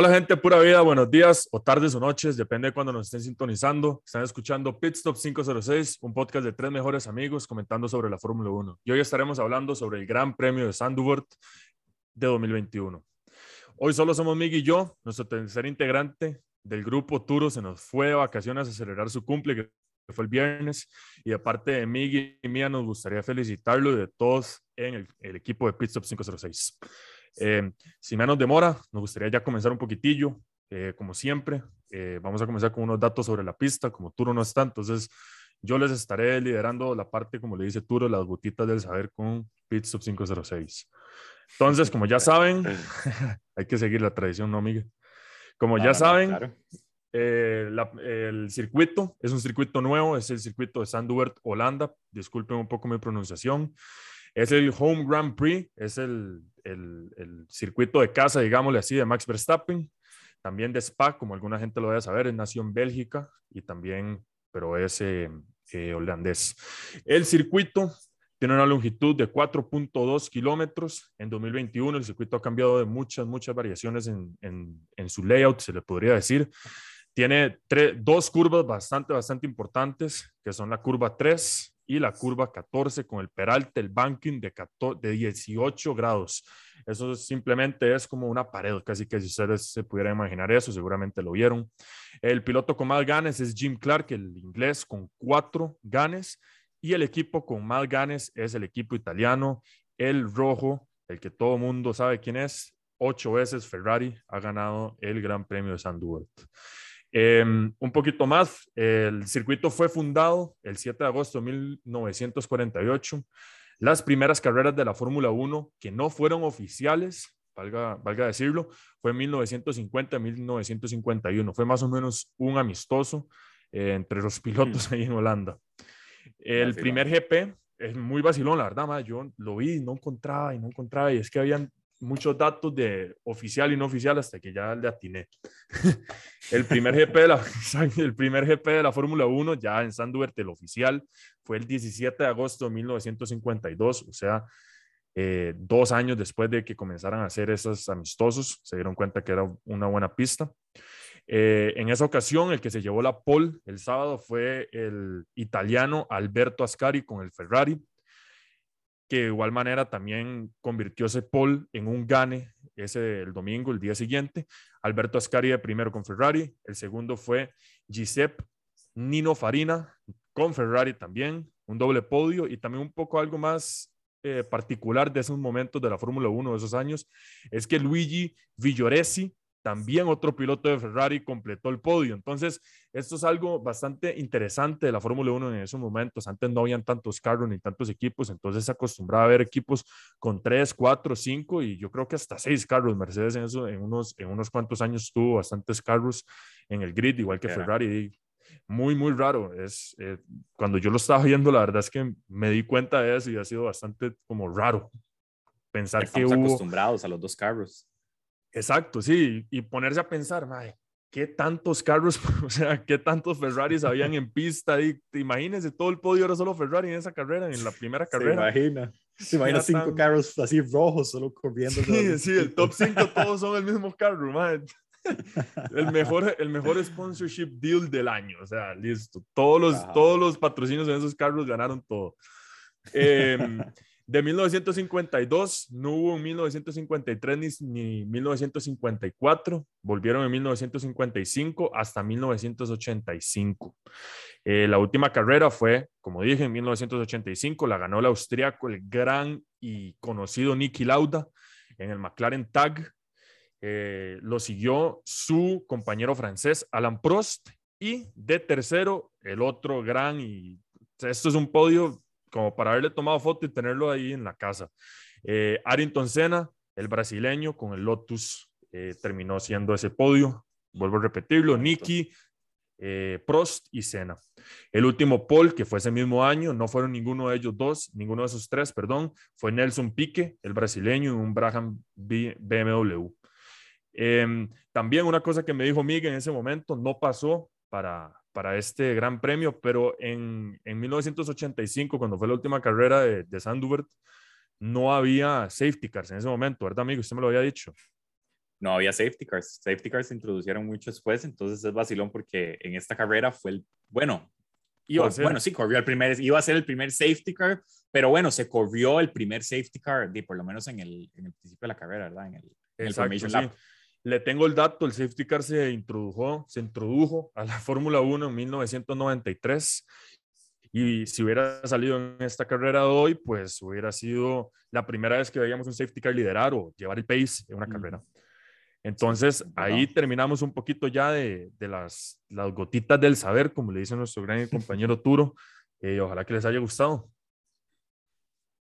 Hola gente, pura vida, buenos días o tardes o noches, depende de cuando nos estén sintonizando. Están escuchando Pit Stop 506, un podcast de tres mejores amigos comentando sobre la Fórmula 1. Y hoy estaremos hablando sobre el Gran Premio de Sandburg de 2021. Hoy solo somos Miguel y yo, nuestro tercer integrante del grupo Turo se nos fue de vacaciones a celebrar su cumple, que fue el viernes, y de parte de Miguel y mía nos gustaría felicitarlo y de todos en el, el equipo de Pit Stop 506. Eh, sin menos demora, nos gustaría ya comenzar un poquitillo, eh, como siempre. Eh, vamos a comenzar con unos datos sobre la pista, como Turo no está, entonces yo les estaré liderando la parte, como le dice Turo, las gotitas del saber con Pitstop 506. Entonces, como ya saben, hay que seguir la tradición, ¿no, Miguel? Como ya saben, eh, la, el circuito es un circuito nuevo, es el circuito de Sandubert, Holanda. Disculpen un poco mi pronunciación. Es el Home Grand Prix, es el, el, el, circuito de casa, digámosle así, de Max Verstappen. También de Spa, como alguna gente lo debe saber, es nació en Bélgica y también, pero es eh, eh, holandés. El circuito tiene una longitud de 4.2 kilómetros. En 2021 el circuito ha cambiado de muchas, muchas variaciones en, en, en su layout, se le podría decir. Tiene tres, dos curvas bastante, bastante importantes, que son la curva 3 y la curva 14 con el peralte, el banking de, 14, de 18 grados. Eso simplemente es como una pared, casi que si ustedes se pudieran imaginar eso, seguramente lo vieron. El piloto con más ganes es Jim Clark, el inglés con cuatro ganes, y el equipo con más ganes es el equipo italiano, el rojo, el que todo mundo sabe quién es, ocho veces Ferrari ha ganado el Gran Premio de San. Eh, un poquito más, el circuito fue fundado el 7 de agosto de 1948. Las primeras carreras de la Fórmula 1 que no fueron oficiales, valga, valga decirlo, fue en 1950 1951. Fue más o menos un amistoso eh, entre los pilotos ahí en Holanda. El primer GP es muy vacilón, la verdad, ma, yo lo vi, no encontraba y no encontraba, y es que habían muchos datos de oficial y no oficial hasta que ya le atiné. el, primer GP de la, el primer GP de la Fórmula 1, ya en Sandubert, el oficial, fue el 17 de agosto de 1952, o sea, eh, dos años después de que comenzaran a hacer esos amistosos, se dieron cuenta que era una buena pista. Eh, en esa ocasión, el que se llevó la pole el sábado fue el italiano Alberto Ascari con el Ferrari que de igual manera también convirtió ese pole en un gane ese el domingo, el día siguiente. Alberto Ascari de primero con Ferrari, el segundo fue Giuseppe Nino Farina con Ferrari también, un doble podio y también un poco algo más eh, particular de esos momentos de la Fórmula 1 de esos años, es que Luigi Villoresi también otro piloto de Ferrari completó el podio. Entonces, esto es algo bastante interesante de la Fórmula 1 en esos momentos. Antes no habían tantos carros ni tantos equipos, entonces se acostumbraba a ver equipos con 3, 4, 5 y yo creo que hasta 6 carros. Mercedes en, eso, en, unos, en unos cuantos años tuvo bastantes carros en el grid, igual que Ferrari. Muy, muy raro. Es, eh, cuando yo lo estaba viendo, la verdad es que me di cuenta de eso y ha sido bastante como raro pensar Estamos que hubo... acostumbrados a los dos carros. Exacto, sí, y ponerse a pensar, madre, ¿qué tantos carros, o sea, qué tantos Ferraris habían en pista? Y te imagínense, todo el podio era solo Ferrari en esa carrera, en la primera carrera. Se imagina, se imagina cinco tan... carros así rojos solo corriendo. Sí, sí, el top 5 todos son el mismo carro, madre. El mejor, el mejor sponsorship deal del año, o sea, listo. Todos los, todos los patrocinios en esos carros ganaron todo. Eh, de 1952, no hubo en 1953 ni, ni 1954, volvieron en 1955 hasta 1985. Eh, la última carrera fue, como dije, en 1985, la ganó el austriaco, el gran y conocido Niki Lauda en el McLaren Tag. Eh, lo siguió su compañero francés Alan Prost y de tercero el otro gran y esto es un podio como para haberle tomado foto y tenerlo ahí en la casa. Eh, Arinton Senna, el brasileño con el Lotus, eh, terminó siendo ese podio. Vuelvo a repetirlo, Nicky, eh, Prost y Senna. El último pole, que fue ese mismo año, no fueron ninguno de ellos dos, ninguno de esos tres, perdón, fue Nelson Pique, el brasileño, en un Braham BMW. Em, también una cosa que me dijo Miguel en ese momento, no pasó para, para este gran premio, pero en, en 1985, cuando fue la última carrera de, de Sandubert, no había safety cars en ese momento, ¿verdad, amigo? Usted me lo había dicho. no había safety cars. Safety cars se introdujeron mucho después, entonces es vacilón porque en esta carrera fue el, bueno, iba a ser, bueno, sí, corrió el primer, iba a ser el primer safety car, pero bueno, se corrió el primer safety car, por lo menos en el, en el principio de la carrera, ¿verdad? En el, en Le tengo el dato, el safety car se introdujo, se introdujo a la Fórmula 1 en 1993 y si hubiera salido en esta carrera de hoy, pues hubiera sido la primera vez que veíamos un safety car liderar o llevar el pace en una carrera. Entonces, ahí terminamos un poquito ya de, de las, las, gotitas del saber, como le dice nuestro gran compañero Turo. Eh, ojalá que les haya gustado.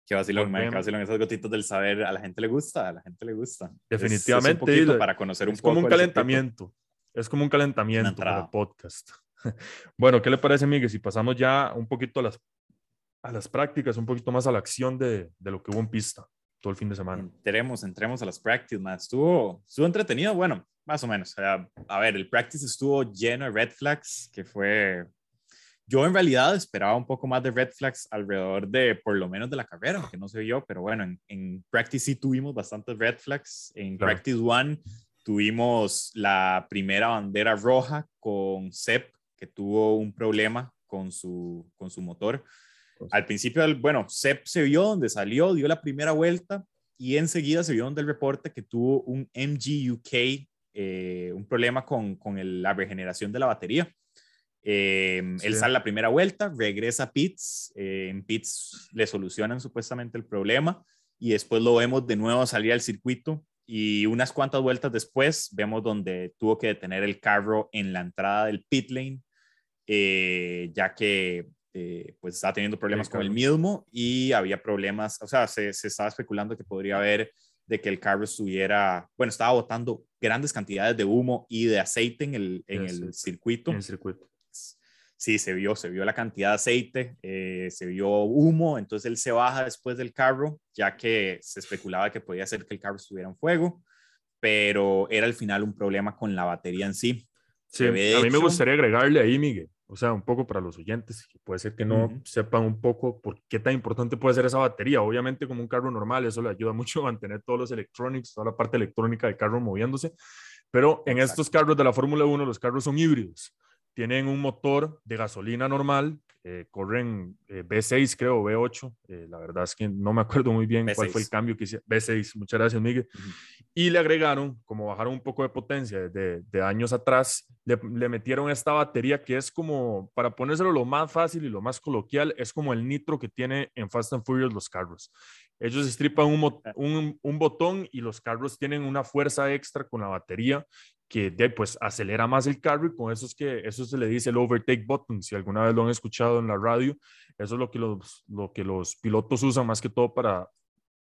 Qué vacilón, man, qué vacilón. Esas gotitas del saber a la gente le gusta, a la gente le gusta. Definitivamente. Es, para conocer un es como un calentamiento. Es como un calentamiento para el podcast. bueno, ¿qué le parece, Miguel? Si pasamos ya un poquito a las, a las prácticas, un poquito más a la acción de, de lo que hubo en pista todo el fin de semana. Entremos, entremos a las practices, más. Estuvo, estuvo entretenido, bueno, más o menos. a ver, el practice estuvo lleno de red flags, que fue... Yo en realidad esperaba un poco más de red flags alrededor de, por lo menos de la carrera, aunque no sé yo, pero bueno, en, en practice sí tuvimos bastantes red flags. En practice one tuvimos la primera bandera roja con Sep, que tuvo un problema con su, con su motor. Al principio, bueno, Sep se vio donde salió, dio la primera vuelta y enseguida se vio donde el reporte que tuvo un MGUK, eh, un problema con, con la regeneración de la batería. Eh, él sale la primera vuelta, regresa a Pits, eh, en Pits le solucionan supuestamente el problema y después lo vemos de nuevo salir al circuito y unas cuantas vueltas después vemos donde tuvo que detener el carro en la entrada del pit lane, ya que eh, pues estaba teniendo problemas con el mismo y había problemas, o sea, se, se, estaba especulando que podría haber de que el carro estuviera, bueno, estaba botando grandes cantidades de humo y de aceite en el, en el circuito. En el circuito. Sí, se vio, se vio la cantidad de aceite, eh, se vio humo, entonces él se baja después del carro, ya que se especulaba que podía ser que el carro estuviera en fuego, pero era al final un problema con la batería en sí. Sí, a mí me gustaría agregarle ahí, Miguel, o sea, un poco para los oyentes, que puede ser que no sepan un poco por qué tan importante puede ser esa batería. Obviamente, como un carro normal, eso le ayuda mucho a mantener todos los electronics, toda la parte electrónica del carro moviéndose. Pero en estos carros de la Fórmula 1, los carros son híbridos. Tienen un motor de gasolina normal eh, corren eh, B6, creo, B8. Eh, la verdad es que no me acuerdo muy bien cuál fue el cambio que hice. B6, muchas gracias, Miguel. Y le agregaron, como bajaron un poco de potencia de, de años atrás, le, le, metieron esta batería que es como, para ponérselo lo más fácil y lo más coloquial, es como el nitro que tiene en Fast and Furious los carros. Ellos estripan un, un, un botón y los carros tienen una fuerza extra con la batería que pues acelera más el carro y con eso es que eso se le dice el overtake button, si alguna vez lo han escuchado en la radio, eso es lo que los, lo que los pilotos usan más que todo para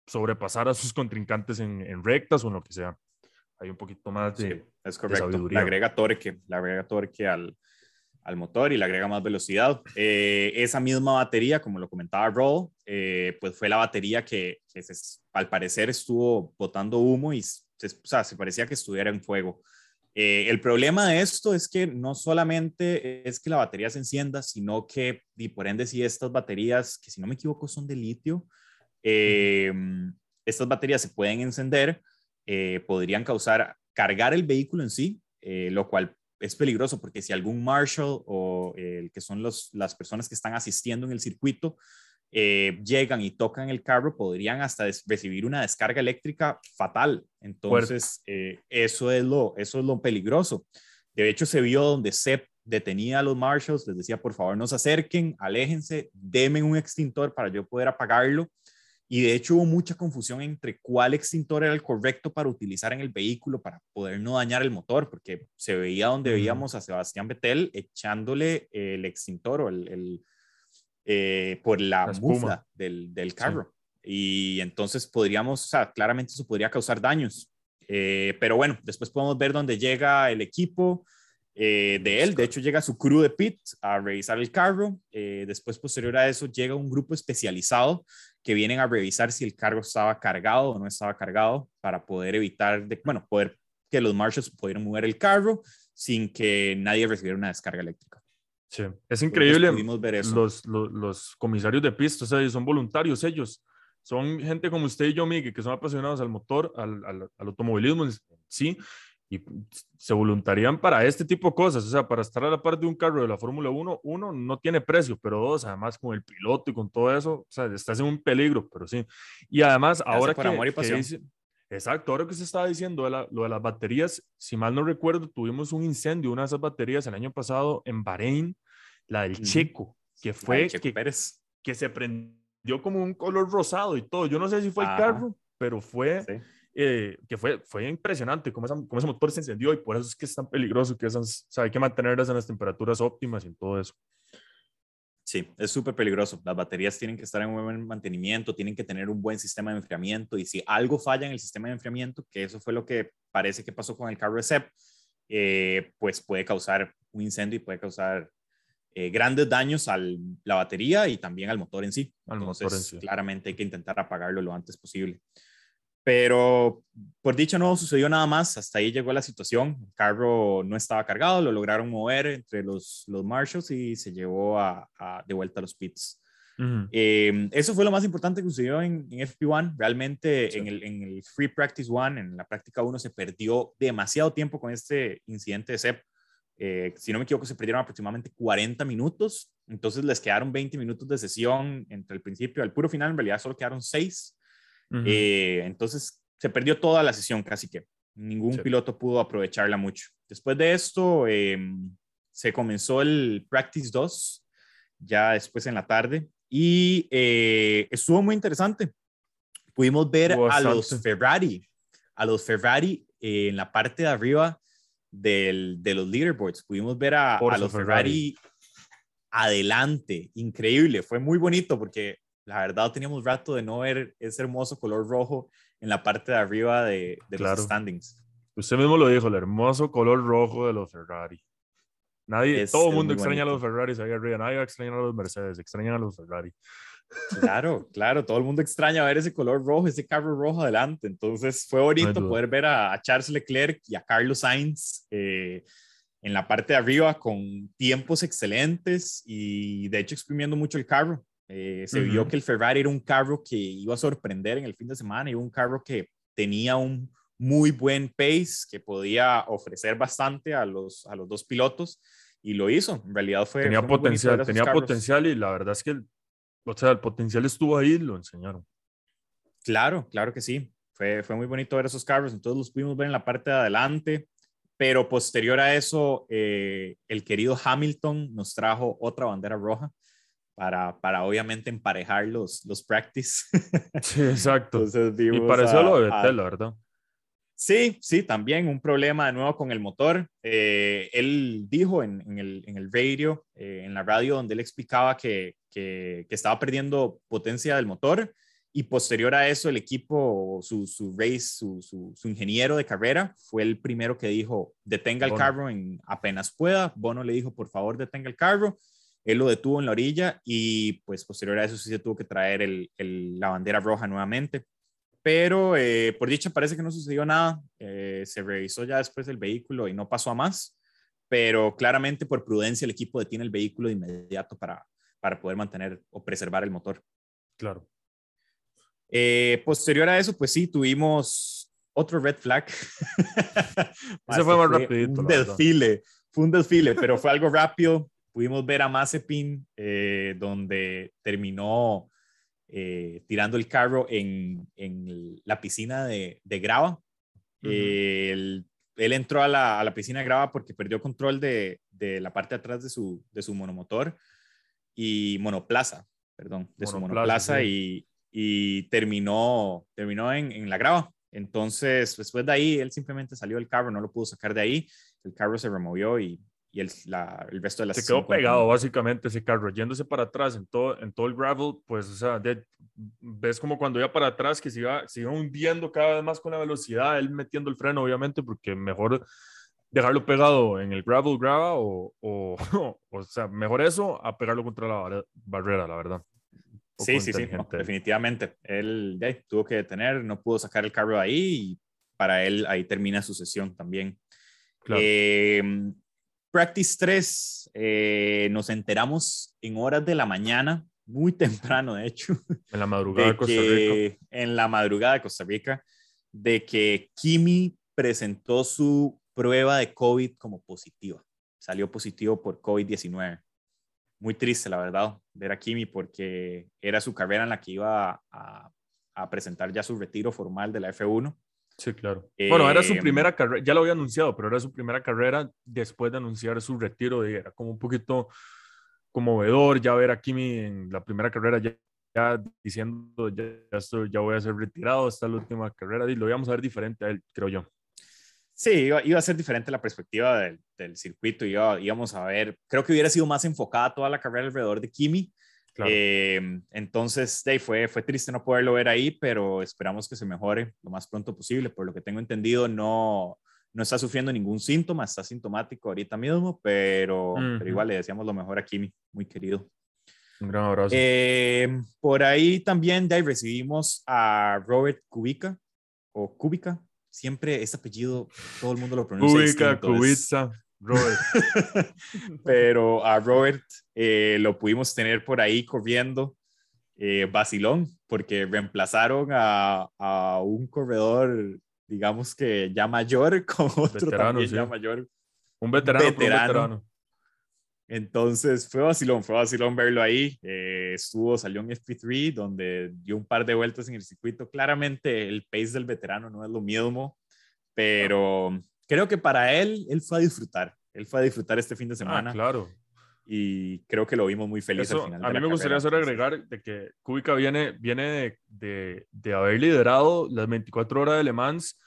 sobrepasar a sus contrincantes en, en rectas o en lo que sea. Hay un poquito más de, es correcto. Le agrega torque, le agrega torque al, al motor y le agrega más velocidad. Eh, esa misma batería, como lo comentaba Roll, eh, pues fue la batería que, que al parecer estuvo botando humo y se, o sea, se parecía que estuviera en fuego. Eh, el problema de esto es que no solamente es que la batería se encienda, sino que, y por ende, si estas baterías, que si no me equivoco son de litio, em, estas baterías se pueden encender, eh, podrían causar, cargar el vehículo en sí, eh, lo cual es peligroso porque si algún marshal o el que son los, las personas que están asistiendo en el circuito eh, llegan y tocan el carro, podrían hasta recibir una descarga eléctrica fatal. Entonces, eh, eso, es lo, eso es lo peligroso. De hecho, se vio donde Sepp detenía a los marshals, les decía, por favor, no se acerquen, aléjense, denme un extintor para yo poder apagarlo. Y de hecho hubo mucha confusión entre cuál extintor era el correcto para utilizar en el vehículo para poder no dañar el motor, porque se veía donde veíamos a Sebastián Vettel echándole el extintor o el eh, por la, mufa del, del carro. Y entonces podríamos, o sea, claramente eso podría causar daños. Eh, pero bueno, después podemos ver dónde llega el equipo eh, de él. De hecho, llega su crew de pit a revisar el carro. después, posterior a eso, llega un grupo especializado que vienen a revisar si el carro estaba cargado o no estaba cargado para poder evitar, de, bueno, poder que los marshals pudieran mover el carro sin que nadie recibiera una descarga eléctrica. Sí, es increíble. Ver eso. Los, los, los, comisarios de pista, o sea, son voluntarios ellos. son gente como usted y yo, Miguel, que son apasionados al motor, al, al, al automovilismo, sí, y se voluntarían para este tipo de cosas, o sea, para estar a la par de un carro de la Fórmula 1, uno, no tiene precio, pero dos, además con el piloto y con todo eso, o sea, estás en un peligro, pero sí. Y además, ahora que, amor y pasión. dice, exacto, ahora que se estaba diciendo de la, lo de las baterías, si mal no recuerdo, tuvimos un incendio, una de esas baterías el año pasado en Bahrein, la del Checo, que fue Checo que, Pérez. que se prendió como un color rosado y todo. Yo no sé si fue el Ajá. carro, pero fue Sí. eh, que fue, fue impresionante cómo, esa- cómo ese motor se encendió y por eso es que es tan peligroso, que esas, o sea, hay que mantenerlas en las temperaturas óptimas y todo eso. Sí, es súper peligroso. Las baterías tienen que estar en buen mantenimiento, tienen que tener un buen sistema de enfriamiento y si algo falla en el sistema de enfriamiento, que eso fue lo que parece que pasó con el carro de Sepp, eh, pues puede causar un incendio y puede causar eh, grandes daños a la batería y también al motor en sí. Al Entonces, motor en sí. claramente hay que intentar apagarlo lo antes posible. Pero por dicho no sucedió nada más, hasta ahí llegó la situación. El carro no estaba cargado, lo lograron mover entre los, los marshals y se llevó a, a- de vuelta a los pits. Eh, eso fue lo más importante que sucedió en, en FP1. Realmente Sí. en, el, en el Free Practice 1, en la práctica 1, se perdió demasiado tiempo con este incidente de SEP. Eh, si no me equivoco, se perdieron aproximadamente 40 minutos. Entonces les quedaron 20 minutos de sesión entre el principio y el puro final. En realidad solo quedaron 6. Ujú. Eh, entonces se perdió toda la sesión casi que. Ningún Sí. piloto pudo aprovecharla mucho. Después de esto, eh, se comenzó el Practice 2, ya después en la tarde, y eh, estuvo muy interesante. Pudimos ver a los Ferrari, a los Ferrari eh, en la parte de arriba del, de los leaderboards. Pudimos ver a, a los Ferrari. Ferrari adelante. Increíble, fue muy bonito porque la verdad teníamos rato de no ver ese hermoso color rojo en la parte de arriba de, de Claro. los standings. Usted mismo lo dijo, el hermoso color rojo de los Ferrari. Nadie, Es- todo el mundo extraña a los bonito. Ferraris ahí arriba, nadie va a extrañar a los Mercedes, extrañan a los Ferrari. Claro, claro, todo el mundo extraña ver ese color rojo, ese carro rojo adelante. Entonces fue bonito poder ver a, a Charles Leclerc y a Carlos Sainz eh, en la parte de arriba con tiempos excelentes y de hecho exprimiendo mucho el carro. Eh, se vio que el Ferrari era un carro que iba a sorprender en el fin de semana y un carro que tenía un muy buen pace, que podía ofrecer bastante a los, a los dos pilotos y lo hizo. En realidad fue... tenía fue potencial, tenía carros. potencial y la verdad es que, o sea, el potencial estuvo ahí, lo enseñaron. Claro, claro que sí. Fue, fue muy bonito ver esos carros, entonces los pudimos ver en la parte de adelante, pero posterior a eso, eh, el querido Hamilton nos trajo otra bandera roja para, para obviamente emparejar los, los practice. Sí, exacto. Entonces y pareció a- lo de a- Vettel, la verdad. Sí, sí, también un problema de nuevo con el motor. Eh, él dijo en, en el, en el radio, eh, en la radio, donde él explicaba que, que, que estaba perdiendo potencia del motor y posterior a eso el equipo, su, su race, su, su, su ingeniero de carrera fue el primero que dijo, detenga el Bono. carro en apenas pueda. Bono le dijo, por favor, detenga el carro. Él lo detuvo en la orilla y pues posterior a eso sí se tuvo que traer el, el- la bandera roja nuevamente pero eh, por dicha parece que no sucedió nada. Eh, se revisó ya después el vehículo y no pasó a más, pero claramente por prudencia el equipo detiene el vehículo de inmediato para, para poder mantener o preservar el motor. Claro. Eh, posterior a eso, pues sí, tuvimos otro red flag. Ese fue más rapidito, Un desfile, fue un desfile, pero fue algo rápido. Pudimos ver a Mazepin, eh, donde terminó eh, tirando el carro en, en la piscina de, de grava. Eh, él, él entró a la, a la piscina de grava porque perdió control de, de la parte de atrás de su, de su monomotor y monoplaza, perdón, de su Monoplaza, monoplaza sí. y, y terminó, terminó en, en la grava. Entonces, después de ahí, él simplemente salió del carro, no lo pudo sacar de ahí. El carro se removió y, y el, la- el resto de la Se quedó pegado continuó. básicamente ese carro, yéndose para atrás en todo, en todo el gravel, pues, o sea, de- ves como cuando iba para atrás que se iba, se iba hundiendo cada vez más con la velocidad, él metiendo el freno, obviamente, porque mejor dejarlo pegado en el gravel grava o, o, o sea, mejor eso a pegarlo contra la barre- barrera, la verdad. Sí, sí, sí, no, definitivamente. Él ya, tuvo que detener, no pudo sacar el carro de ahí y para él ahí termina su sesión también. Claro. Eh, practice 3, eh, nos enteramos en horas de la mañana muy temprano, de hecho. En la madrugada de, Costa Rica. En la madrugada de Costa Rica, de que Kimi presentó su prueba de COVID como positiva. Salió positivo por COVID-19. Muy triste, la verdad, ver a Kimi porque era su carrera en la que iba a, a presentar ya su retiro formal de la F1 Sí, claro. bueno, era su Em, primera carrera, ya lo había anunciado, pero era su primera carrera después de anunciar su retiro. Y era como un poquito conmovedor ya ver a Kimi en la primera carrera ya, ya diciendo, ya, ya, estoy, ya voy a ser retirado, esta es la última carrera. Y lo íbamos a ver diferente a él, creo yo. Sí, iba, iba a ser diferente la perspectiva del, del circuito. Iba, íbamos a ver, creo que hubiera sido más enfocada toda la carrera alrededor de Kimi. Claro. Eh, entonces, Dave, fue, fue triste no poderlo ver ahí, pero esperamos que se mejore lo más pronto posible. Por lo que tengo entendido, no, no está sufriendo ningún síntoma, está sintomático ahorita mismo, pero, uh -huh. pero igual le deseamos lo mejor a Kimi, muy querido. Un gran abrazo. Eh, por ahí también, Dave, recibimos a Robert Kubica, o Kubica, siempre este apellido, todo el mundo lo pronuncia. Kubica, Kubica. Robert. Pero a Robert eh, lo pudimos tener por ahí corriendo eh, vacilón, porque reemplazaron a, a, un corredor, digamos que ya mayor, con otro veterano, también sí. ya mayor. Un veterano, veterano. Un veterano. Entonces fue vacilón, fue vacilón verlo ahí. Eh, estuvo, salió en FP3, donde dio un par de vueltas en el circuito. Claramente el pace del veterano no es lo mismo, pero creo que para él, él fue a disfrutar. Él fue a disfrutar este fin de semana. Ah, claro. Y creo que lo vimos muy feliz Eso, al final. a mí me gustaría carrera. solo agregar de que Kubica viene, viene de, de, de, haber liderado las 24 horas de Le Mans.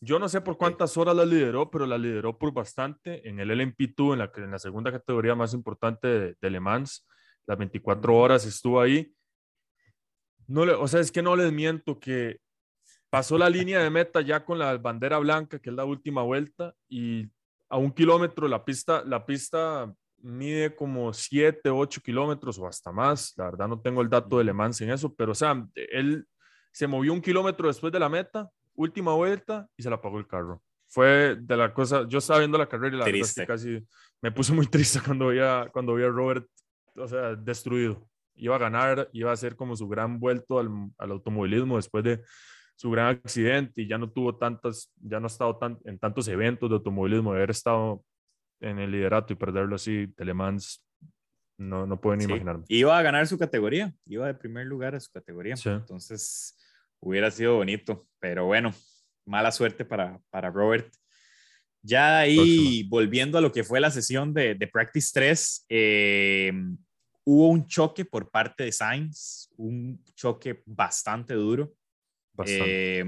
Yo no sé por cuántas horas las lideró, pero las lideró por bastante en el LMP2, en la, en la segunda categoría más importante de, de Le Mans. Las 24 horas estuvo ahí. No le, o sea, es que no les miento que pasó la línea de meta ya con la bandera blanca, que es la última vuelta, y a un kilómetro la pista, la pista mide como 7, 8 kilómetros o hasta más. La verdad no tengo el dato de Le Mans en eso, pero o sea, él se movió un kilómetro después de la meta, última vuelta, y se la apagó el carro. Fue de la cosa, yo estaba viendo la carrera y la verdad que casi me puse muy triste cuando veía, cuando vi a Robert, o sea, destruido. Iba a ganar, iba a hacer como su gran vuelto al, al automovilismo después de su gran accidente y ya no tuvo tantas, ya no ha estado tan, en tantos eventos de automovilismo, de haber estado en el liderato y perderlo así, Telemans, no, no pueden sí, imaginarme. Iba a ganar su categoría, iba de primer lugar a su categoría, sí. entonces hubiera sido bonito, pero bueno, mala suerte para, para Robert. Ya ahí, Próximo. volviendo a lo que fue la sesión de, de Practice 3, eh, hubo un choque por parte de Sainz, un choque bastante duro. Bastante. Eh,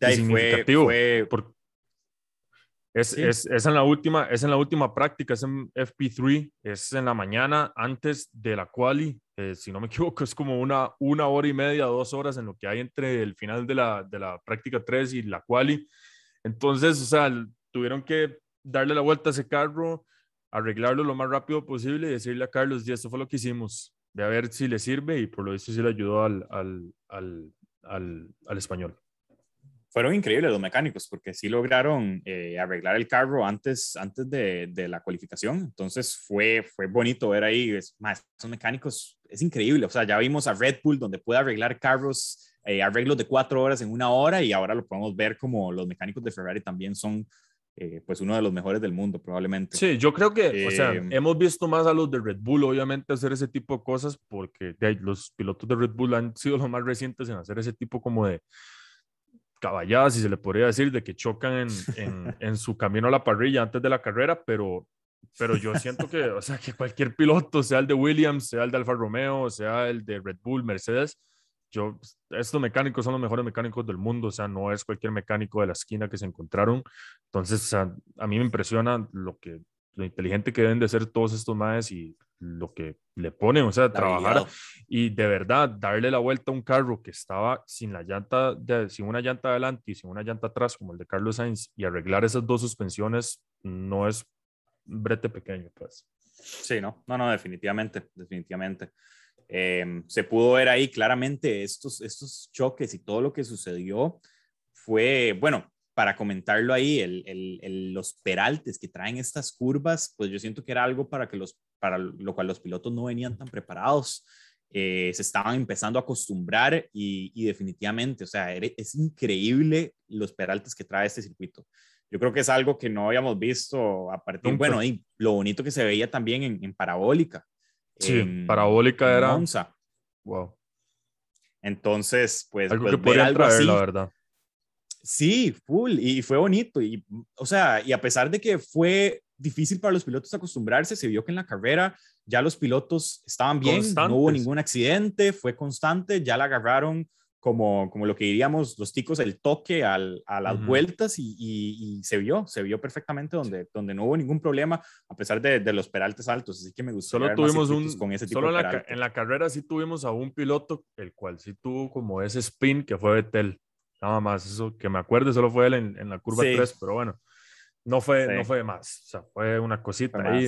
significativo. Fue, por, es, sí. es, es, en la última, es en la última práctica, es en FP3, es en la mañana antes de la quali. Eh, si no me equivoco, es como una, una hora y media, dos horas en lo que hay entre el final de la, de la práctica 3 y la quali. Entonces, o sea, tuvieron que darle la vuelta a ese carro, arreglarlo lo más rápido posible y decirle a Carlos, y esto fue lo que hicimos, de a ver si le sirve y por lo visto sí le ayudó al, al, al, al, al español fueron increíbles los mecánicos porque sí lograron eh, arreglar el carro antes, antes de, de, la cualificación. Entonces fue, fue bonito ver ahí. Es, más, esos mecánicos es increíble. O sea, ya vimos a Red Bull donde puede arreglar carros, eh, arreglos de cuatro horas en una hora y ahora lo podemos ver como los mecánicos de Ferrari también son eh, pues uno de los mejores del mundo probablemente. Sí, yo creo que, o sea, hemos visto más a los de Red Bull obviamente hacer ese tipo de cosas porque de, los pilotos de Red Bull han sido los más recientes en hacer ese tipo como de caballadas, si se le podría decir, de que chocan en, en, en, su camino a la parrilla antes de la carrera, pero, pero yo siento que, o sea, que cualquier piloto, sea el de Williams, sea el de Alfa Romeo, sea el de Red Bull, Mercedes, yo, estos mecánicos son los mejores mecánicos del mundo, o sea, no es cualquier mecánico de la esquina que se encontraron. Entonces, sea, a mí me impresiona lo que, lo inteligente que deben de ser todos estos maes y lo que le ponen, o sea, La trabajar habilidad. y de verdad darle la vuelta a un carro que estaba sin la llanta, de, sin una llanta adelante y sin una llanta atrás, como el de Carlos Sainz, y arreglar esas dos suspensiones no es brete pequeño, pues. Sí, no, no, no, definitivamente, definitivamente. Eh, se pudo ver ahí claramente estos, estos choques y todo lo que sucedió fue, bueno, para comentarlo ahí, el, el, el, los peraltes que traen estas curvas, pues yo siento que era algo para que los para lo cual los pilotos no venían tan preparados. Eh, se estaban empezando a acostumbrar y, definitivamente, o sea, es increíble los peraltes que trae este circuito. Yo creo que es algo que no habíamos visto a partir, bueno, y lo bonito que se veía también en, parabólica. Sí, parabólica era. Monza. Wow. Entonces, pues, algo pues, que podría traer, la verdad. Sí, full, y fue bonito. Y, o sea, y a pesar de que fue difícil para los pilotos acostumbrarse, se vio que en la carrera ya los pilotos estaban bien, no hubo ningún accidente, fue constante, ya la agarraron como, como lo que diríamos los ticos, el toque al, a las vueltas y, y, se vio, se vio perfectamente donde, donde no hubo ningún problema a pesar de, de los peraltes altos, así que me gustó. Solo tuvimos un, con ese tipo solo en la, en la, carrera sí tuvimos a un piloto, el cual sí tuvo como ese spin que fue Betel, nada más, eso que me acuerdo, solo fue él en, en la curva 3, pero bueno, no fue, no fue más, o sea, fue una cosita ahí.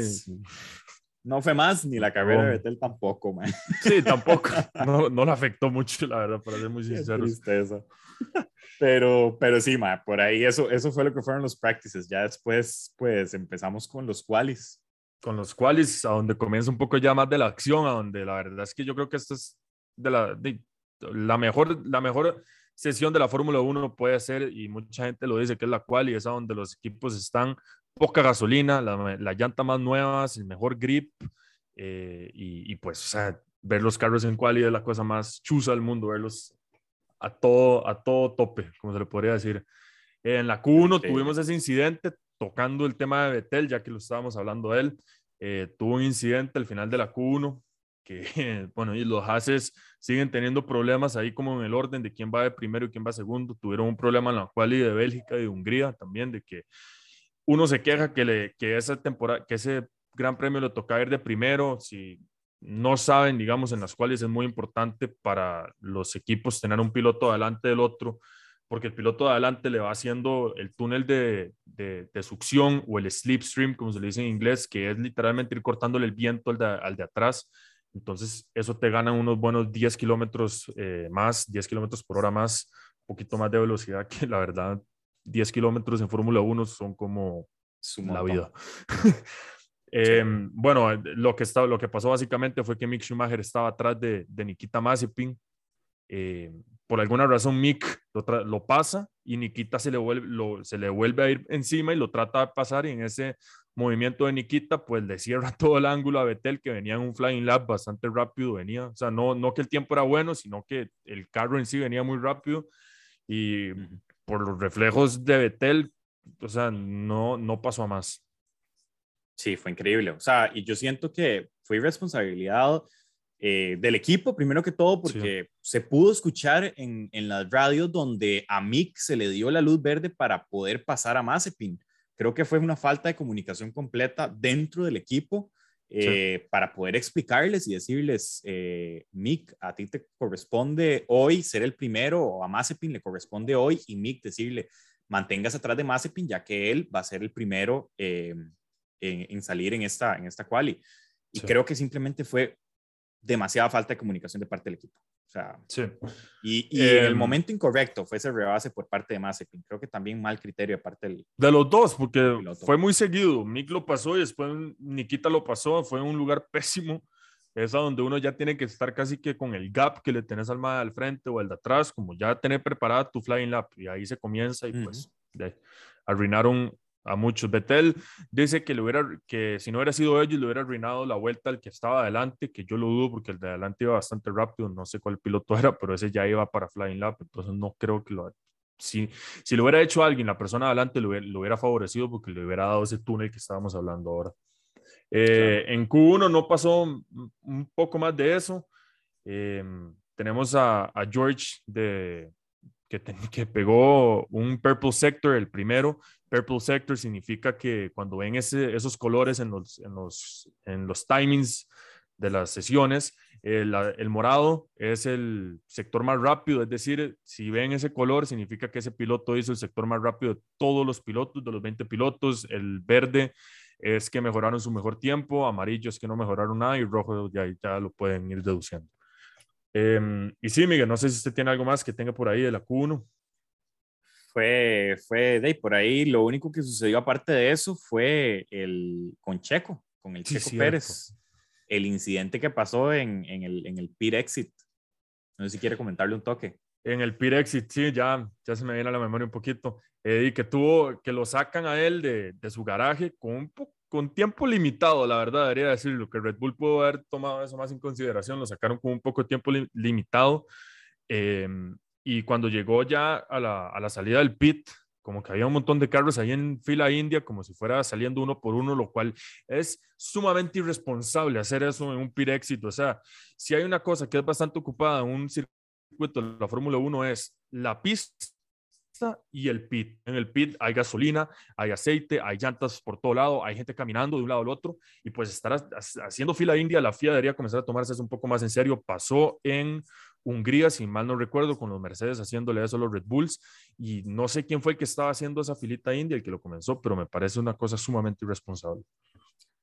No fue más, ni la carrera de Betel tampoco, man. Sí, tampoco. No, no le afectó mucho, la verdad, para ser muy sincero. Pero, pero sí, man, por ahí eso, eso fue lo que fueron los practices. Ya después, pues empezamos con los qualis. Con los qualis, a donde comienza un poco ya más de la acción, a donde la verdad es que yo creo que esta es de la, de, la, mejor, la mejor sesión de la Fórmula 1 puede ser, y mucha gente lo dice que es la quali, es a donde los equipos están poca gasolina, la, la llanta más nueva, el mejor grip eh, y, pues, o sea, ver los carros en quali es la cosa más chusa del mundo, verlos a todo, a todo tope, como se le podría decir. En la Q1 tuvimos ese incidente tocando el tema de Betel, ya que lo estábamos hablando de él. Eh, tuvo un incidente al final de la Q1 que, bueno, y los haces siguen teniendo problemas ahí como en el orden de quién va de primero y quién va segundo. Tuvieron un problema en la quali de Bélgica y de Hungría también, de que uno se queja que, le, que, esa temporada, que ese gran premio le toca ir de primero, si no saben, digamos, en las cuales es muy importante para los equipos tener un piloto adelante del otro, porque el piloto de adelante le va haciendo el túnel de, de, succión o el slipstream, como se le dice en inglés, que es literalmente ir cortándole el viento al de, al de atrás. Entonces, eso te gana unos buenos 10 kilómetros eh, más, 10 kilómetros por hora más, un poquito más de velocidad, que la verdad 10 kilómetros en Fórmula 1 son como la vida. Em, bueno, lo que, está, lo que pasó básicamente fue que Mick Schumacher estaba atrás de, de Nikita Mazepin. Eh, por alguna razón Mick lo, lo, pasa y Nikita se le, vuelve, lo, se le vuelve a ir encima y lo trata de pasar y en ese movimiento de Nikita pues le cierra todo el ángulo a Betel que venía en un flying lap bastante rápido, venía, o sea, no, no que el tiempo era bueno, sino que el carro en sí venía muy rápido y por los reflejos de Betel, o sea, no, no pasó a más. Sí, fue increíble. O sea, y yo siento que fue responsabilidad eh, del equipo, primero que todo, porque se pudo escuchar en, en las radios donde a Mick se le dio la luz verde para poder pasar a Mazepin. Creo que fue una falta de comunicación completa dentro del equipo eh, para poder explicarles y decirles, eh, Mick, a ti te corresponde hoy ser el primero, o a Mazepin le corresponde hoy, y Mick decirle, mantengas atrás de Mazepin, ya que él va a ser el primero eh, en, salir en esta, en esta quali. Y creo que simplemente fue demasiada falta de comunicación de parte del equipo. O sea, sí. y, y en el em, momento incorrecto fue ese rebase por parte de Mazepin. Creo que también mal criterio de parte del. De los dos, porque fue muy seguido. Mick lo pasó y después Nikita lo pasó. Fue un lugar pésimo. Es a donde uno ya tiene que estar casi que con el gap que le tenés al más al frente o el de atrás, como ya tener preparada tu flying lap. Y ahí se comienza y pues arruinaron a muchos. Betel dice que, le hubiera, que si no hubiera sido ellos, le hubiera arruinado la vuelta al que estaba adelante, que yo lo dudo porque el de adelante iba bastante rápido, no sé cuál piloto era, pero ese ya iba para Flying Lap, entonces no creo que lo... Si, si lo hubiera hecho alguien, la persona adelante lo hubiera, lo hubiera favorecido porque le hubiera dado ese túnel que estábamos hablando ahora. Eh, en Q1 no pasó un poco más de eso. Em, tenemos a, a George de, que, que, pegó un Purple Sector, el primero, Purple Sector significa que cuando ven ese, esos colores en los, en, los, en los timings de las sesiones, el, el, morado es el sector más rápido, es decir, si ven ese color, significa que ese piloto hizo el sector más rápido de todos los pilotos, de los 20 pilotos. El verde es que mejoraron su mejor tiempo, amarillo es que no mejoraron nada y rojo ya, ya lo pueden ir deduciendo. Em, y sí, Miguel, no sé si usted tiene algo más que tenga por ahí de la Q1 fue, fue de por ahí. Lo único que sucedió aparte de eso fue el con Checo, con el Checo Pérez. el incidente que pasó en, en, el, en el pit exit. No sé si quiere comentarle un toque. En el pit exit, sí, ya, ya se me viene a la memoria un poquito. Eh, que tuvo, que lo sacan a él de, de su garaje con un con tiempo limitado, la verdad, debería decirlo, que Red Bull pudo haber tomado eso más en consideración, lo sacaron con un poco de tiempo limitado. Em, y cuando llegó ya a la, a la, salida del pit, como que había un montón de carros ahí en fila india, como si fuera saliendo uno por uno, lo cual es sumamente irresponsable hacer eso en un pit éxito. O sea, si hay una cosa que es bastante ocupada en un circuito de la Fórmula 1 es la pista y el pit. En el pit hay gasolina, hay aceite, hay llantas por todo lado, hay gente caminando de un lado al otro y pues estar haciendo fila india, la FIA debería comenzar a tomarse eso un poco más en serio. Pasó en Hungría, si mal no recuerdo, con los Mercedes haciéndole eso a los Red Bulls y no sé quién fue el que estaba haciendo esa filita india, el que lo comenzó, pero me parece una cosa sumamente irresponsable.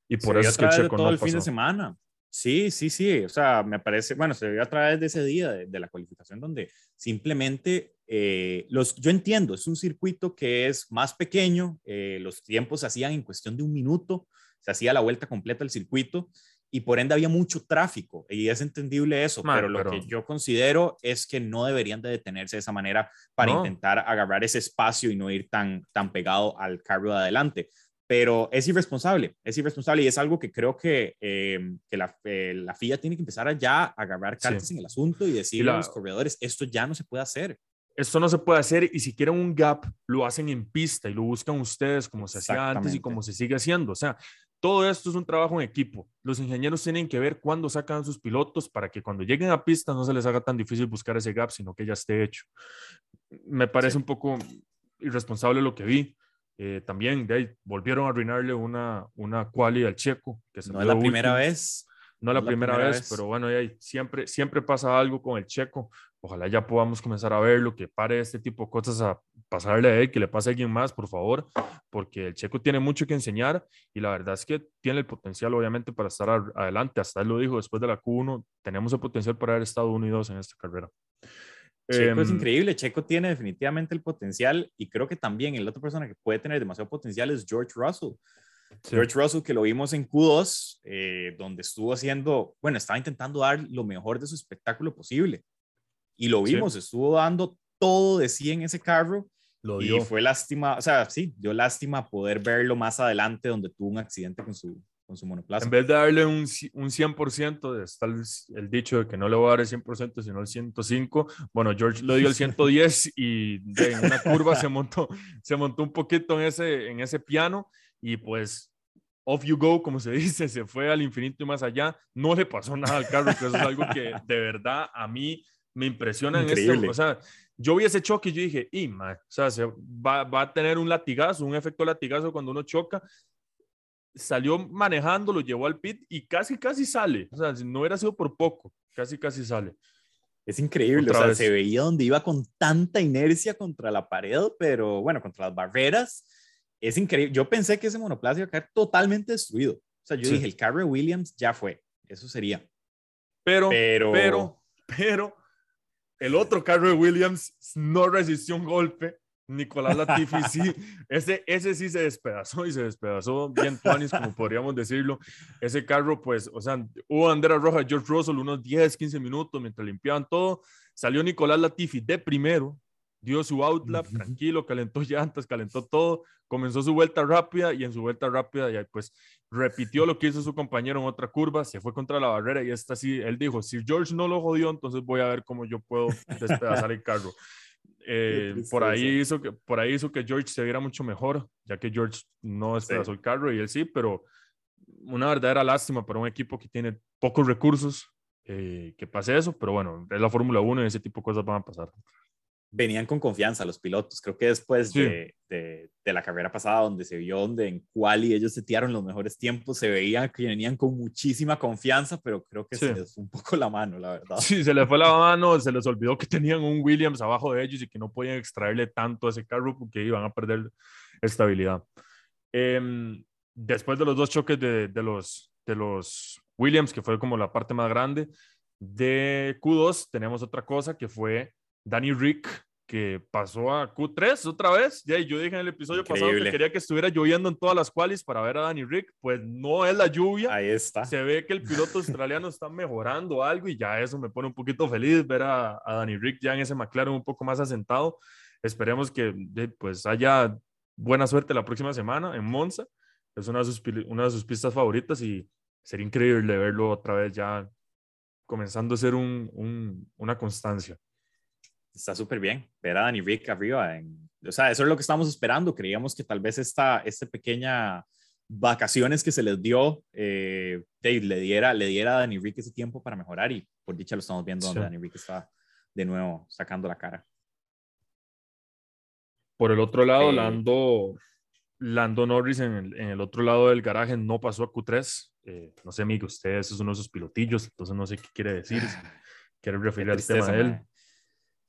Y por eso es que el Checo todo el fin de semana. Sí, sí, sí. O sea, me parece, bueno, se vio a través de ese día de, la cualificación donde simplemente eh, los, yo entiendo, es un circuito que es más pequeño, eh, los tiempos se hacían en cuestión de un minuto, se hacía la vuelta completa del circuito y por ende había mucho tráfico y es entendible eso, pero lo que yo considero es que no deberían de detenerse de esa manera para intentar agarrar ese espacio y no ir tan, tan pegado al carro de adelante pero es irresponsable, es irresponsable y es algo que creo que, em, que la, eh, la, FIA tiene que empezar a ya a agarrar cartas en el asunto y decirle a los corredores, esto ya no se puede hacer. Esto no se puede hacer y si quieren un gap, lo hacen en pista y lo buscan ustedes como se hacía antes y como se sigue haciendo. O sea, todo esto es un trabajo en equipo. Los ingenieros tienen que ver cuándo sacan sus pilotos para que cuando lleguen a pista no se les haga tan difícil buscar ese gap, sino que ya esté hecho. Me parece un poco irresponsable lo que vi. Eh, también de ahí, volvieron a arruinarle una, una quali al checo. Que no es la primera vez. No es la, primera, vez, pero bueno, ahí, siempre, siempre pasa algo con el checo. Ojalá ya podamos comenzar a verlo, que pare este tipo de cosas a pasarle a él, que le pase a alguien más, por favor, porque el checo tiene mucho que enseñar y la verdad es que tiene el potencial, obviamente, para estar adelante. Hasta él lo dijo después de la Q1, tenemos el potencial para haber estado uno y dos en esta carrera. Checo es em, increíble, Checo tiene definitivamente el potencial y creo que también el otra persona que puede tener demasiado potencial es George Russell. George Russell que lo vimos en Q2, eh, donde estuvo haciendo, bueno, estaba intentando dar lo mejor de su espectáculo posible y lo vimos, estuvo dando todo de sí en ese carro lo y fue lástima, o sea, sí, dio lástima poder verlo más adelante donde tuvo un accidente con su, con su monoplaza. En vez de darle un, un 100%, está el, el, dicho de que no le voy a dar el 100%, sino el 105. Bueno, George le dio el 110 y en una curva se montó, se montó un poquito en ese, en ese piano y pues off you go, como se dice, se fue al infinito y más allá. No le pasó nada al carro, que eso es algo que de verdad a mí me impresiona en este, o sea, yo vi ese choque y yo dije, y o sea, se va, va, a tener un latigazo, un efecto latigazo cuando uno choca, salió manejando, lo llevó al pit y casi, casi sale. O sea, no hubiera sido por poco, casi, casi sale. Es increíble, o sea, se veía donde iba con tanta inercia contra la pared, pero bueno, contra las barreras. Es increíble. Yo pensé que ese monoplaza iba a caer totalmente destruido. O sea, yo dije, el carro Williams ya fue. Eso sería. Pero, pero, pero, pero, el otro carro de Williams no resistió un golpe Nicolás Latifi sí, ese, ese sí se despedazó y se despedazó bien tuanis, como podríamos decirlo. Ese carro, pues, o sea, hubo bandera roja George Russell unos 10, 15 minutos mientras limpiaban todo. Salió Nicolás Latifi de primero, dio su outlap, tranquilo, calentó llantas, calentó todo, comenzó su vuelta rápida y en su vuelta rápida ya pues repitió lo que hizo su compañero en otra curva, se fue contra la barrera y esta sí, él dijo, si George no lo jodió, entonces voy a ver cómo yo puedo despedazar el carro. Eh, por, ahí hizo que, por ahí hizo que George se viera mucho mejor, ya que George no despedazó el carro y él sí, pero una verdadera lástima para un equipo que tiene pocos recursos eh, que pase eso, pero bueno, es la Fórmula 1 y ese tipo de cosas van a pasar venían con confianza los pilotos. Creo que después de, de, la carrera pasada, donde se vio donde en quali ellos se tiraron los mejores tiempos, se veían que venían con muchísima confianza, pero creo que se les fue un poco la mano, la verdad. Sí, se les fue la mano, se les olvidó que tenían un Williams abajo de ellos y que no podían extraerle tanto a ese carro porque iban a perder estabilidad. Em, después de los dos choques de, de, los, de los Williams, que fue como la parte más grande, de Q2 tenemos otra cosa que fue Danny Rick, que pasó a Q3 otra vez. Ya, yo dije en el episodio pasado que quería que estuviera lloviendo en todas las qualis para ver a Danny Rick. Pues no es la lluvia. Ahí está. Se ve que el piloto australiano está mejorando algo y ya eso me pone un poquito feliz ver a, a Danny Rick ya en ese McLaren un poco más asentado. Esperemos que pues haya buena suerte la próxima semana en Monza. Es una de sus, una de sus pistas favoritas y sería increíble verlo otra vez ya comenzando a ser un, un, una constancia está súper bien ver a Danny Rick arriba. En, o sea, eso es lo que estamos esperando. Creíamos que tal vez esta, esta pequeña vacaciones que se les dio, eh, Dave, le diera, le diera a Danny Rick ese tiempo para mejorar y por dicha lo estamos viendo donde Danny Rick está de nuevo sacando la cara. Por el otro lado, eh, Lando, Lando Norris en el, en el, otro lado del garaje no pasó a Q3. Eh, no sé, amigo, usted es uno de esos pilotillos, entonces no sé qué quiere decir. Quiere referir al tema de él.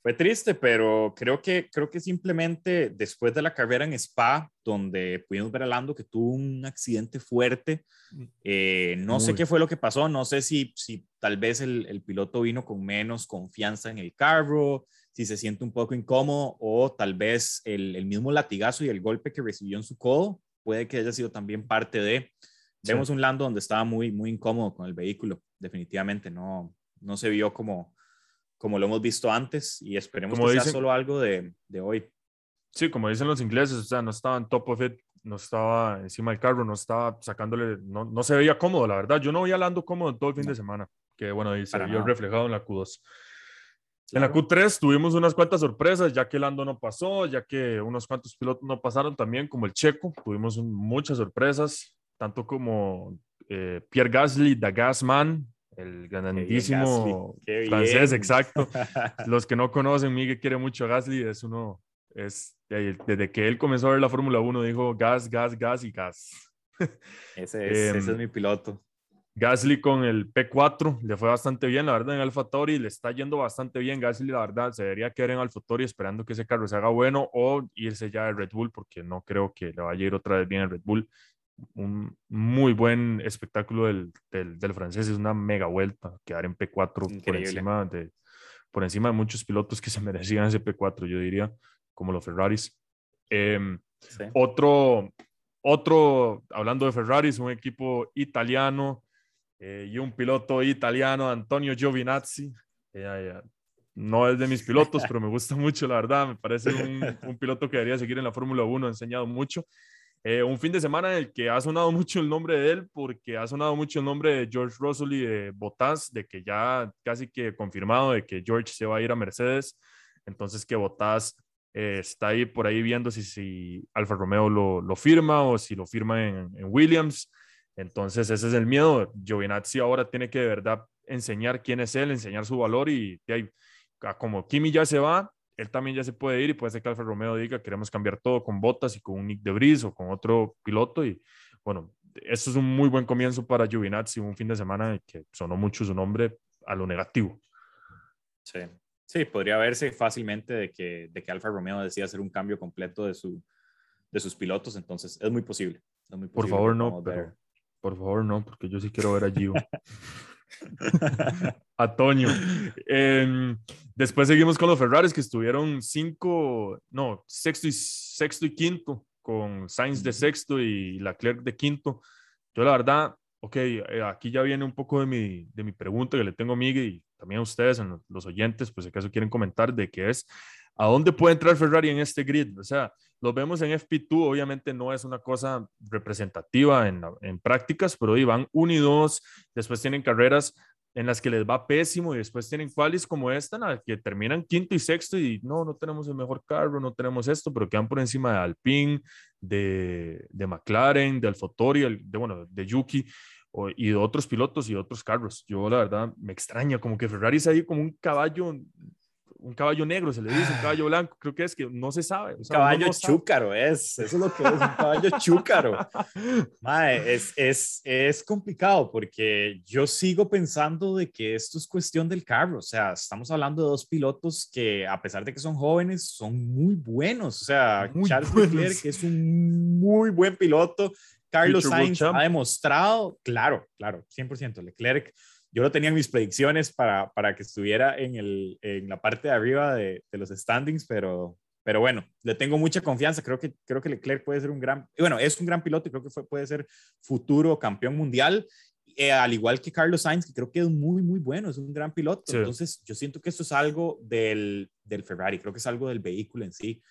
Fue triste, pero creo que, creo que simplemente después de la carrera en Spa, donde pudimos ver a Lando que tuvo un accidente fuerte, mm. eh, no sé qué fue lo que pasó, no sé si, si tal vez el, el, piloto vino con menos confianza en el carro, si se siente un poco incómodo o tal vez el, el mismo latigazo y el golpe que recibió en su codo puede que haya sido también parte de... Vemos un Lando donde estaba muy, muy incómodo con el vehículo, definitivamente, no, no se vio como como lo hemos visto antes y esperemos que sea solo algo de, de, hoy. Sí, como dicen los ingleses, o sea, no estaba en top of it, no estaba encima del carro, no estaba sacándole, no, no se veía cómodo, la verdad. Yo no voy hablando cómodo todo el fin de semana, que bueno, y se vio reflejado en la Q2. En la Q3 tuvimos unas cuantas sorpresas, ya que Lando no pasó, ya que unos cuantos pilotos no pasaron también, como el Checo. Tuvimos muchas sorpresas, tanto como eh, Pierre Gasly, The Gasman, el grandísimo francés, exacto. Los que no conocen, Miguel quiere mucho a Gasly, es uno, es desde que él comenzó a ver la Fórmula 1 dijo gas, gas, gas y gas. Ese es, ese es em, mi piloto. Gasly con el P4 le fue bastante bien, la verdad, en AlphaTauri le está yendo bastante bien. Gasly, la verdad, se debería quedar en AlphaTauri esperando que ese carro se haga bueno o irse ya de Red Bull, porque no creo que le vaya a ir otra vez bien el Red Bull un muy buen espectáculo del, del, francés, es una mega vuelta, quedar en P4 por encima, de, por encima de muchos pilotos que se merecían ese P4, yo diría, como los Ferraris. Em, otro, otro, hablando de Ferraris, un equipo italiano eh, y un piloto italiano, Antonio Giovinazzi. no es de mis pilotos, pero me gusta mucho, la verdad. Me parece un, un piloto que debería seguir en la Fórmula 1, ha enseñado mucho. Eh, un fin de semana en el que ha sonado mucho el nombre de él, porque ha sonado mucho el nombre de George Russell y de Bottas, de que ya casi que confirmado de que George se va a ir a Mercedes. Entonces que Bottas eh, está ahí por ahí viendo si, si Alfa Romeo lo, lo firma o si lo firma en, Williams. Entonces ese es el miedo. Giovinazzi ahora tiene que de verdad enseñar quién es él, enseñar su valor y, y como Kimi ya se va, él también ya se puede ir y puede ser que Alfa Romeo diga queremos cambiar todo con botas y con un Nick de Bris o con otro piloto y bueno, esto es un muy buen comienzo para Giovinazzi, un fin de semana que sonó mucho su nombre a lo negativo. Sí, sí, podría verse fácilmente de que, de que Alfa Romeo decida hacer un cambio completo de, su, de sus pilotos, entonces es muy posible. por favor, no, pero, por favor, no, porque yo sí quiero ver a Gio. a Toño. Em, después seguimos con los Ferraris que estuvieron cinco, no, sexto y, sexto y quinto, con Sainz de sexto y Leclerc de quinto. Yo la verdad, ok, eh, aquí ya viene un poco de mi, de mi pregunta que le tengo a Miguel y también a ustedes, los oyentes, pues si acaso quieren comentar de qué es, ¿a dónde puede entrar Ferrari en este grid? O sea, lo vemos en FP2, obviamente no es una cosa representativa en, prácticas, pero ahí van uno y dos, después tienen carreras en las que les va pésimo y después tienen qualis como esta, en que terminan quinto y sexto y no, no tenemos el mejor carro, no tenemos esto, pero quedan por encima de Alpine, de, de McLaren, de Alfotori, de, bueno, de Yuki y de otros pilotos y otros carros. Yo la verdad me extraña, como que Ferrari es ahí como un caballo un caballo negro, se le dice, un ah. caballo blanco, creo que es que no se sabe. Un caballo chúcaro es, eso es lo que es, un caballo chúcaro. es, es, es complicado porque yo sigo pensando de que esto es cuestión del carro, o sea, estamos hablando de dos pilotos que a pesar de que son jóvenes, son muy buenos, o sea, Charles Leclerc es un muy buen piloto, Carlos Sainz ha demostrado, claro, claro, 100%, Leclerc yo lo tenía en mis predicciones para, para que estuviera en, el, en la parte de arriba de, de, los standings, pero, pero bueno, le tengo mucha confianza. Creo que, creo que Leclerc puede ser un gran, bueno, es un gran piloto y creo que fue, puede ser futuro campeón mundial. Eh, al igual que Carlos Sainz, que creo que es muy, muy bueno, es un gran piloto. Sí. Entonces, yo siento que esto es algo del, del Ferrari, creo que es algo del vehículo en sí.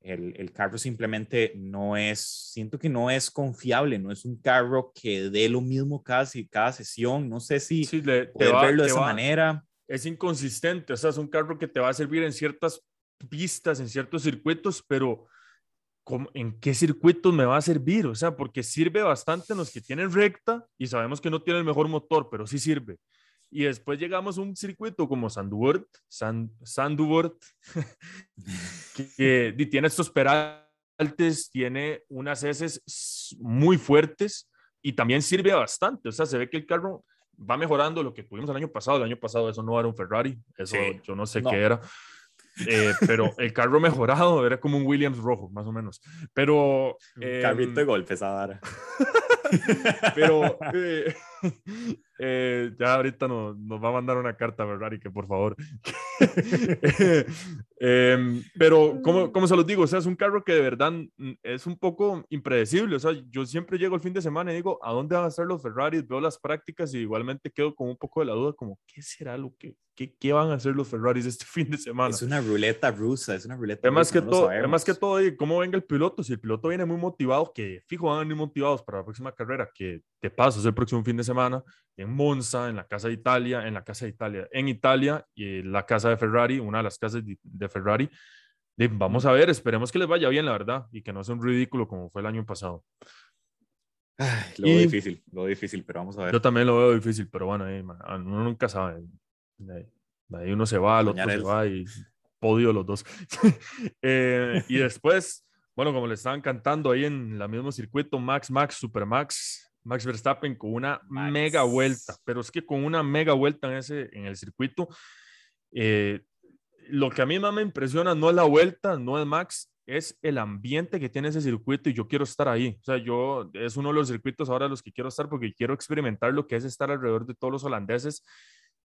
El, el, carro simplemente no es, siento que no es confiable, no es un carro que dé lo mismo casi cada sesión, no sé si sí, le, poder va, verlo de esa va. manera. Es inconsistente, o sea, es un carro que te va a servir en ciertas pistas, en ciertos circuitos, pero ¿en qué circuitos me va a servir? O sea, porque sirve bastante en los que tienen recta y sabemos que no tiene el mejor motor, pero sí sirve. Y después llegamos a un circuito como Sandubert, Sand, Sandubert que, que, tiene estos peraltes, tiene unas heces muy fuertes y también sirve bastante. O sea, se ve que el carro va mejorando lo que tuvimos el año pasado. El año pasado eso no era un Ferrari, eso sí. yo no sé no. qué era. Eh, pero el carro mejorado era como un Williams rojo, más o menos. Pero. Eh, Carrito de golpes, Adara. pero. Eh, eh, ya ahorita nos, nos, va a mandar una carta, Ferrari, que por favor. eh, pero, como, como se los digo, o sea, es un carro que de verdad es un poco impredecible. O sea, yo siempre llego el fin de semana y digo, ¿a dónde van a estar los Ferraris? Veo las prácticas y igualmente quedo con un poco de la duda, como, ¿qué será lo que, qué, qué van a hacer los Ferraris este fin de semana? Es una ruleta rusa, es una ruleta es más rusa, que no todo, es más que todo, ¿cómo venga el piloto? Si el piloto viene muy motivado, que fijo van a venir motivados para la próxima carrera, que te paso es el próximo fin de semana, en Monza, en la Casa de Italia, en la Casa de Italia, en Italia, y en la Casa de Ferrari, una de las casas de, de Ferrari. Vamos a ver, esperemos que les vaya bien, la verdad, y que no sea un ridículo como fue el año pasado. Ay, lo y, veo difícil, lo veo difícil, pero vamos a ver. Yo también lo veo difícil, pero bueno, eh, uno nunca sabe. Ahí uno se va, el otro se va y podio los dos. eh, y después, bueno, como le estaban cantando ahí en el mismo circuito, Max, Max, Super Max, Max Verstappen con una Max. mega vuelta, pero es que con una mega vuelta en, ese, en el circuito, eh, lo que a mí más me impresiona no es la vuelta, no es Max, es el ambiente que tiene ese circuito y yo quiero estar ahí. O sea, yo es uno de los circuitos ahora los que quiero estar porque quiero experimentar lo que es estar alrededor de todos los holandeses,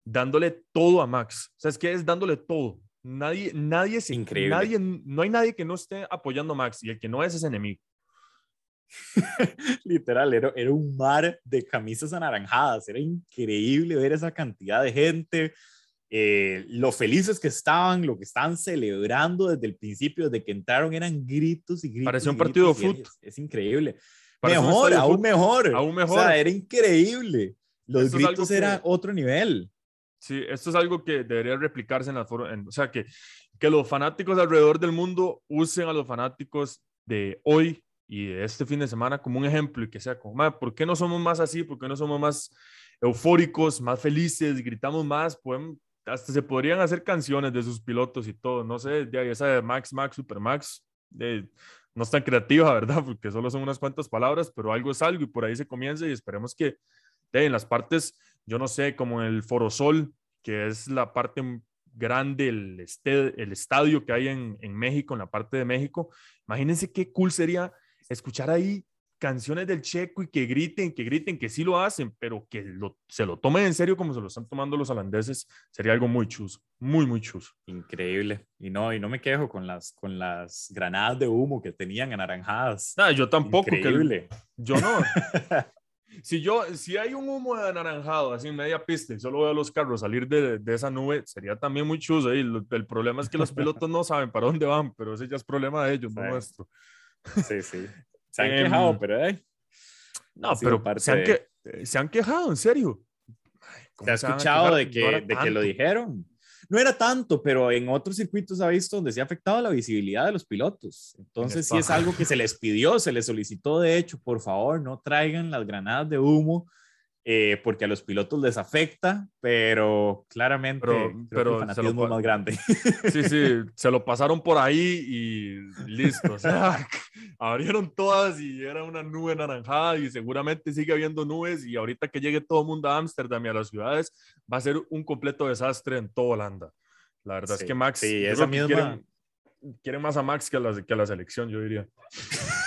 dándole todo a Max. O sea, es que es dándole todo. Nadie, nadie es increíble. Nadie, no hay nadie que no esté apoyando a Max y el que no es es enemigo. Literal, era, era, un mar de camisas anaranjadas. Era increíble ver esa cantidad de gente, eh, lo felices que estaban, lo que estaban celebrando desde el principio, desde que entraron, eran gritos y gritos. Parecía un partido de fútbol. Es, es, increíble. Mejor, aún mejor. Aún mejor. O sea, era increíble. Los esto gritos eran que... otro nivel. Sí, esto es algo que debería replicarse en la forma, o sea, que, que los fanáticos alrededor del mundo usen a los fanáticos de hoy y de este fin de semana como un ejemplo y que sea como, ¿por qué no somos más así? ¿Por qué no somos más eufóricos, más felices, gritamos más? Pueden, hasta se podrían hacer canciones de sus pilotos y todo, no sé, de esa de Max, Max, Super Max, de, no es tan creativa, ¿verdad? Porque solo son unas cuantas palabras, pero algo es algo y por ahí se comienza y esperemos que en las partes, yo no sé, como en el Forosol, que es la parte grande, el, este, el estadio que hay en, en México, en la parte de México, imagínense qué cool sería escuchar ahí canciones del checo y que griten, que griten, que sí lo hacen, pero que lo, se lo tomen en serio como se lo están tomando los holandeses, sería algo muy chuso, muy, muy chuso. Increíble. Y no, y no me quejo con las, con las granadas de humo que tenían anaranjadas. Ah, yo tampoco. Increíble. Que, yo no. si yo, si hay un humo de anaranjado así en media pista y solo veo a los carros salir de, de esa nube, sería también muy chuso. Y el, el, problema es que los pilotos no saben para dónde van, pero ese ya es problema de ellos, sí. no nuestro. Sí, sí. Se han quejado, pero eh, No, pero se han, que, se han, quejado, en serio. ¿Se ha escuchado de, que, no de que lo dijeron? No era tanto, pero en otros circuitos ha visto donde se ha afectado la visibilidad de los pilotos. Entonces, sí es algo que se les pidió, se les solicitó, de hecho, por favor, no traigan las granadas de humo eh, porque a los pilotos les afecta, pero claramente pero, pero el fanatismo es más grande. Sí, sí, se lo pasaron por ahí y listo. O sea, abrieron todas y era una nube naranjada y seguramente sigue habiendo nubes y ahorita que llegue todo el mundo a Ámsterdam y a las ciudades va a ser un completo desastre en toda Holanda. La verdad sí, es que Max, sí, esa misma... quieren, quieren, más a Max que a, la, que a la selección, yo diría.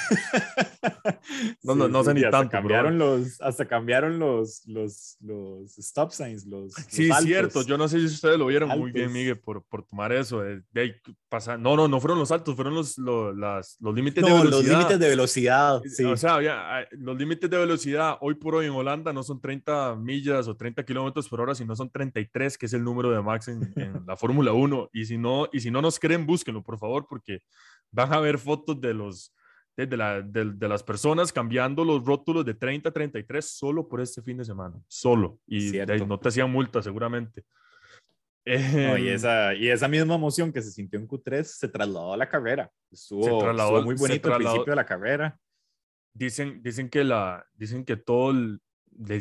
no, no, no sé ni tanto. Cambiaron los, hasta cambiaron los, los, los stop signs. Los, sí, cierto. Yo no sé si ustedes lo vieron muy bien, Miguel, por, por tomar eso. De, de pasar. No, no, no fueron los altos, fueron los, los, las, los límites de velocidad. Los límites de velocidad. Sí. O sea, ya, los límites de velocidad hoy por hoy en Holanda no son 30 millas o 30 kilómetros por hora, sino son 33, que es el número de max en, en la Fórmula 1. Y si, no, y si no nos creen, búsquenlo, por favor, porque van a ver fotos de los de, la, de, las personas cambiando los rótulos de 30 a 33 solo por este fin de semana, solo. Y no te hacían multa seguramente. y, em, esa, y esa misma emoción que se sintió en Q3 se trasladó a la carrera. Estuvo, muy bonito al principio de la carrera. Dicen, dicen, que, la, dicen que todo el,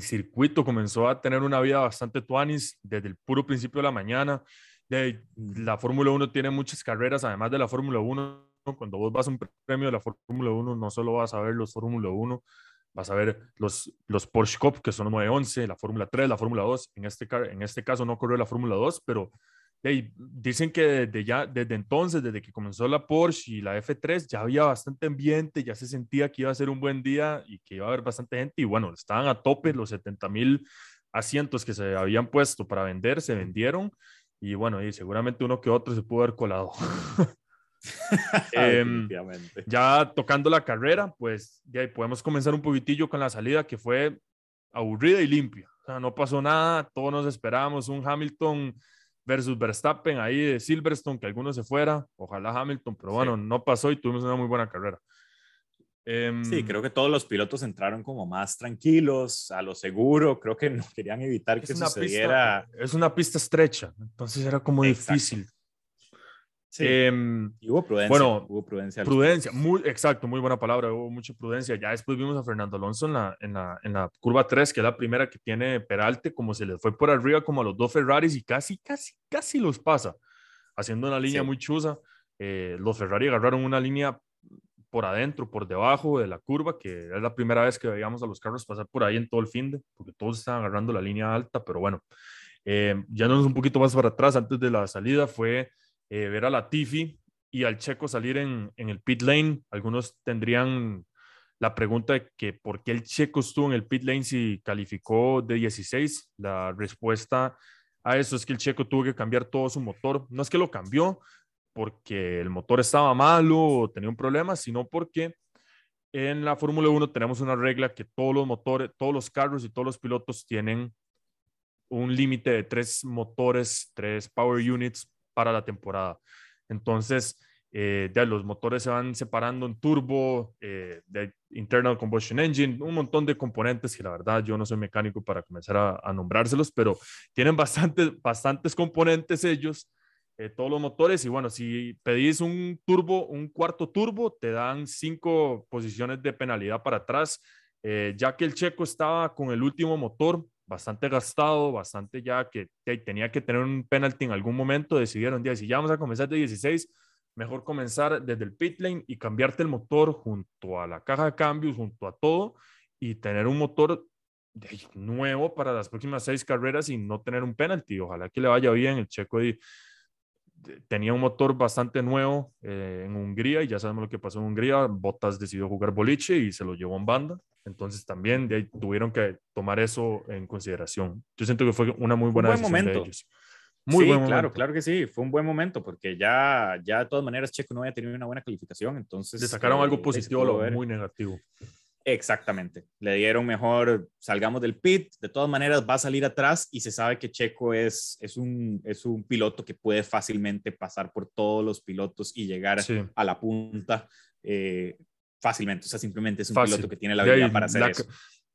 circuito comenzó a tener una vida bastante tuanis desde el puro principio de la mañana. De, la Fórmula 1 tiene muchas carreras, además de la Fórmula 1 cuando vos vas a un premio de la Fórmula 1, no solo vas a ver los Fórmula 1, vas a ver los, los Porsche Cup, que son 911, la Fórmula 3, la Fórmula 2. En este, en este caso no corrió la Fórmula 2, pero dicen que desde, ya, desde entonces, desde que comenzó la Porsche y la F3, ya había bastante ambiente, ya se sentía que iba a ser un buen día y que iba a haber bastante gente. Y bueno, estaban a tope los 70 mil asientos que se habían puesto para vender, se vendieron. Y bueno, y seguramente uno que otro se pudo haber colado. Em, ya tocando la carrera, pues ya podemos comenzar un poquitillo con la salida que fue aburrida y limpia. O sea, no pasó nada, todos nos esperábamos un Hamilton versus Verstappen ahí de Silverstone, que alguno se fuera, ojalá Hamilton, pero bueno, no pasó y tuvimos una muy buena carrera. Em, sí, creo que todos los pilotos entraron como más tranquilos, a lo seguro, creo que no querían evitar que sucediera. es una pista estrecha, entonces era como difícil Sí. Em, hubo prudencia. Bueno, hubo prudencia. Prudencia, muy, exacto, muy buena palabra, hubo mucha prudencia. Ya después vimos a Fernando Alonso en la, en la, en la curva 3, que es la primera que tiene Peralte, como se le fue por arriba como a los dos Ferraris y casi, casi, casi los pasa, haciendo una línea muy chusa. Eh, los Ferrari agarraron una línea por adentro, por debajo de la curva, que es la primera vez que veíamos a los carros pasar por ahí en todo el fin de, porque todos estaban agarrando la línea alta, pero bueno, eh, ya nos un poquito más para atrás, antes de la salida fue eh, ver a la Tiffy y al Checo salir en, en, el pit lane. Algunos tendrían la pregunta de que por qué el Checo estuvo en el pit lane si calificó de 16. La respuesta a eso es que el Checo tuvo que cambiar todo su motor. No es que lo cambió porque el motor estaba malo o tenía un problema, sino porque en la Fórmula 1 tenemos una regla que todos los motores, todos los carros y todos los pilotos tienen un límite de tres motores, tres power units para la temporada. Entonces, eh, ya los motores se van separando en turbo, eh, de internal combustion engine, un montón de componentes que la verdad yo no soy mecánico para comenzar a, nombrárselos, pero tienen bastantes, bastantes componentes ellos, eh, todos los motores. Y bueno, si pedís un turbo, un cuarto turbo, te dan cinco posiciones de penalidad para atrás. ya que el checo estaba con el último motor, bastante gastado, bastante ya que tenía que tener un penalti en algún momento, decidieron, si ya vamos a comenzar de 16, mejor comenzar desde el pit lane y cambiarte el motor junto a la caja de cambios, junto a todo, y tener un motor nuevo para las próximas seis carreras y no tener un penalti. Ojalá que le vaya bien. El checo tenía un motor bastante nuevo eh, en Hungría y ya sabemos lo que pasó en Hungría. Bottas decidió jugar boliche y se lo llevó en banda. Entonces también de ahí tuvieron que tomar eso en consideración. Yo siento que fue una muy buena decisión momento. de ellos. Muy sí, claro, claro que sí, fue un buen momento porque ya, ya de todas maneras Checo no había tenido una buena calificación, entonces... Le sacaron algo eh, positivo a lo muy negativo. Exactamente, le dieron mejor, salgamos del pit, de todas maneras va a salir atrás y se sabe que Checo es, es, un, es un piloto que puede fácilmente pasar por todos los pilotos y llegar a la punta. Eh, fácilmente. O sea, simplemente es un piloto que tiene la habilidad para hacer la, eso.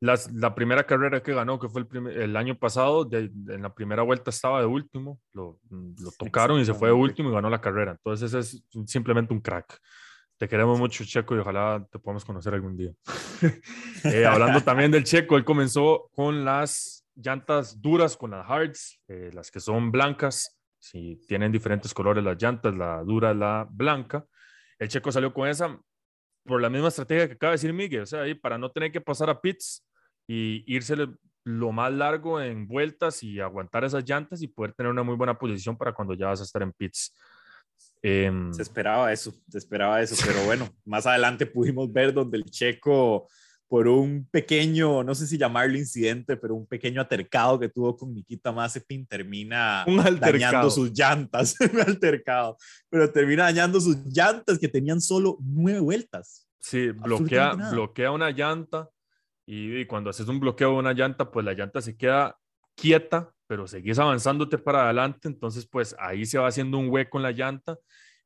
La, primera carrera que ganó, que fue el, el año pasado, en la primera vuelta estaba de último, lo, lo tocaron y se fue de último y ganó la carrera. Entonces es simplemente un crack. Te queremos mucho, Checo, y ojalá te podamos conocer algún día. Eh, hablando también del Checo, él comenzó con las llantas duras, con las hards, eh, las que son blancas. Si tienen diferentes colores las llantas, la dura, la blanca. El Checo salió con esa, por la misma estrategia que acaba de decir Miguel, o sea, ahí para no tener que pasar a pits y irse lo más largo en vueltas y aguantar esas llantas y poder tener una muy buena posición para cuando ya vas a estar en pits. Em, se esperaba eso, se esperaba eso, pero bueno, más adelante pudimos ver donde el checo, por un pequeño, no sé si llamarlo incidente, pero un pequeño altercado que tuvo con Nikita Mazepin, termina dañando sus llantas, un altercado, pero termina dañando sus llantas que tenían solo nueve vueltas. Sí, bloquea, bloquea una llanta y, cuando haces un bloqueo de una llanta, pues la llanta se queda quieta, pero seguís avanzándote para adelante, entonces pues ahí se va haciendo un hueco en la llanta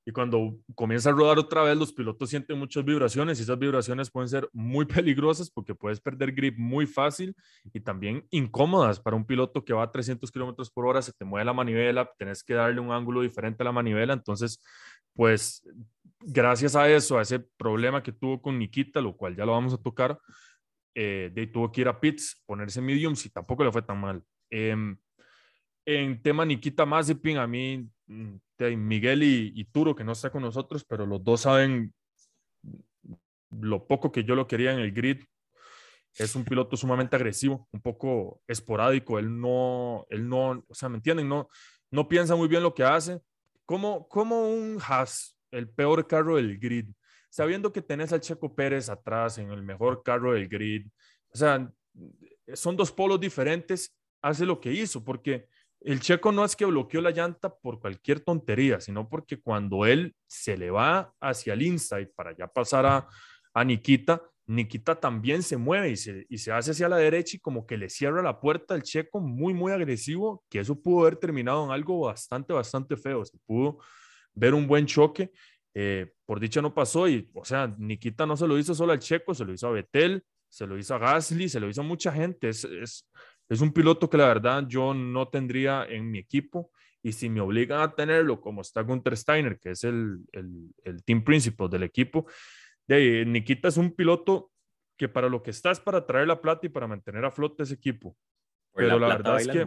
y cuando comienza a rodar otra vez, los pilotos sienten muchas vibraciones y esas vibraciones pueden ser muy peligrosas porque puedes perder grip muy fácil y también incómodas para un piloto que va a 300 kilómetros por hora, se te mueve la manivela, tenés que darle un ángulo diferente a la manivela, entonces pues gracias a eso, a ese problema que tuvo con Nikita, lo cual ya lo vamos a tocar, eh, de tuvo que ir a pits, ponerse mediums y tampoco le fue tan mal. Em, en tema Nikita Mazepin, a mí, mm, Miguel y, Turo, que no está con nosotros, pero los dos saben lo poco que yo lo quería en el grid. Es un piloto sumamente agresivo, un poco esporádico. Él no, él no, o sea, ¿me entienden? No, no piensa muy bien lo que hace. Como, como un Haas, el peor carro del grid sabiendo que tenés al Checo Pérez atrás en el mejor carro del grid, o sea, son dos polos diferentes, hace lo que hizo, porque el Checo no es que bloqueó la llanta por cualquier tontería, sino porque cuando él se le va hacia el inside para ya pasar a, a Nikita, Nikita también se mueve y se, y se hace hacia la derecha y como que le cierra la puerta al Checo muy, muy agresivo, que eso pudo haber terminado en algo bastante, bastante feo. Se pudo ver un buen choque eh, por dicha no pasó y, o sea, Nikita no se lo hizo solo al Checo, se lo hizo a Betel, se lo hizo a Gasly, se lo hizo a mucha gente. Es, es un piloto que la verdad yo no tendría en mi equipo y si me obligan a tenerlo como está Gunther Steiner, que es el, el, el team principal del equipo, de Nikita es un piloto que para lo que está es para traer la plata y para mantener a flote ese equipo. pero la, verdad es que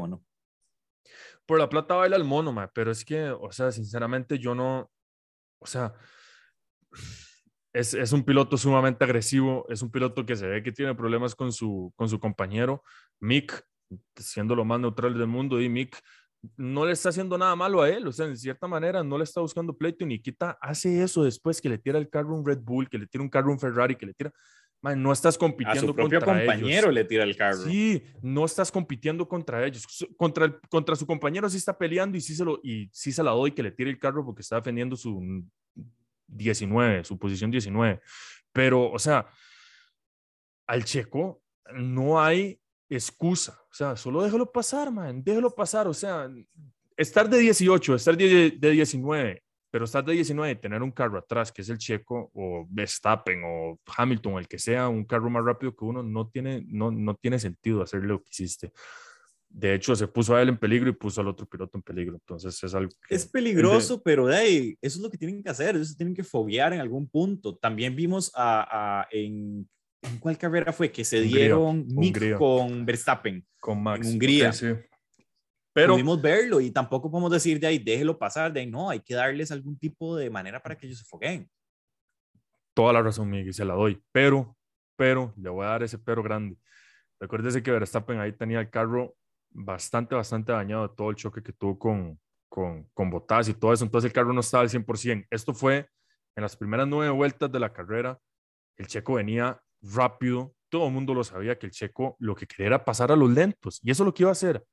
por la plata baila el mono, pero es que, o sea, sinceramente yo no, o sea, es, es, un piloto sumamente agresivo, es un piloto que se ve que tiene problemas con su, con su compañero, Mick, siendo lo más neutral del mundo, y Mick no le está haciendo nada malo a él, o sea, en cierta manera no le está buscando pleito y Nikita hace eso después que le tira el carro un Red Bull, que le tira un carro un Ferrari, que le tira, no estás compitiendo a su propio compañero le tira el carro. Sí, no estás compitiendo contra ellos. Contra, el, contra su compañero sí está peleando y sí, se lo, y sí se la doy que le tire el carro porque está defendiendo su 19, su posición 19. Pero, o sea, al checo no hay excusa. O sea, solo déjalo pasar, man. Déjalo pasar. O sea, estar de 18, estar de, de 19 pero estás de 19 y tener un carro atrás, que es el Checo o Verstappen o Hamilton, el que sea, un carro más rápido que uno, no tiene, no, no tiene sentido hacer lo que hiciste. De hecho, se puso a él en peligro y puso al otro piloto en peligro. Entonces es algo Es peligroso, pero de ahí, eso es lo que tienen que hacer. Eso tienen que foguear en algún punto. También vimos a, en, ¿en cuál carrera fue? Que se dieron Nick con Verstappen. Con Max. En Hungría. sí. Pero pudimos verlo y tampoco podemos decir de ahí, déjelo pasar, de ahí no, hay que darles algún tipo de manera para que ellos se foquen. Toda la razón, Miguel, se la doy, pero, pero, le voy a dar ese pero grande. Recuérdese que Verstappen ahí tenía el carro bastante, bastante dañado de todo el choque que tuvo con, con, con Bottas y todo eso, entonces el carro no estaba al 100%. Esto fue en las primeras nueve vueltas de la carrera, el checo venía rápido, todo el mundo lo sabía que el checo lo que quería era pasar a los lentos y eso es lo que iba a hacer.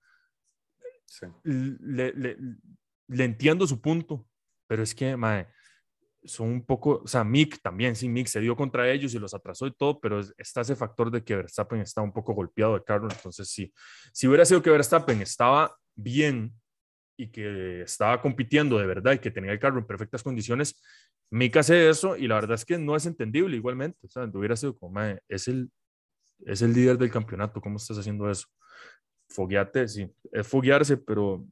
Le, le, entiendo su punto, pero es que, mae, son un poco, o sea, Mick también, sí, Mick se dio contra ellos y los atrasó y todo, pero está ese factor de que Verstappen está un poco golpeado de carro, entonces sí, si hubiera sido que Verstappen estaba bien y que estaba compitiendo de verdad y que tenía el carro en perfectas condiciones, Mick hace eso y la verdad es que no es entendible igualmente, o sea, hubiera sido como, mae, es el, es el líder del campeonato, ¿cómo estás haciendo eso? fogueate, sí, es foguearse, pero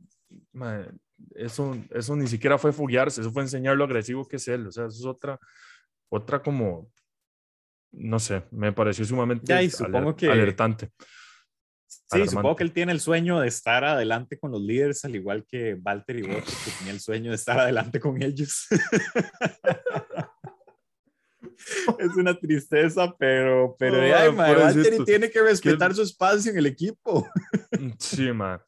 eso, eso ni siquiera fue foguearse, eso fue enseñar lo agresivo que es él, o sea, eso es otra, otra como, no sé, me pareció sumamente alertante. Sí, supongo que él tiene el sueño de estar adelante con los líderes, al igual que Walter y Bottas, que tenía el sueño de estar adelante con ellos. es una tristeza, pero, pero oh, ay, tiene que respetar su espacio en el equipo. sí, man.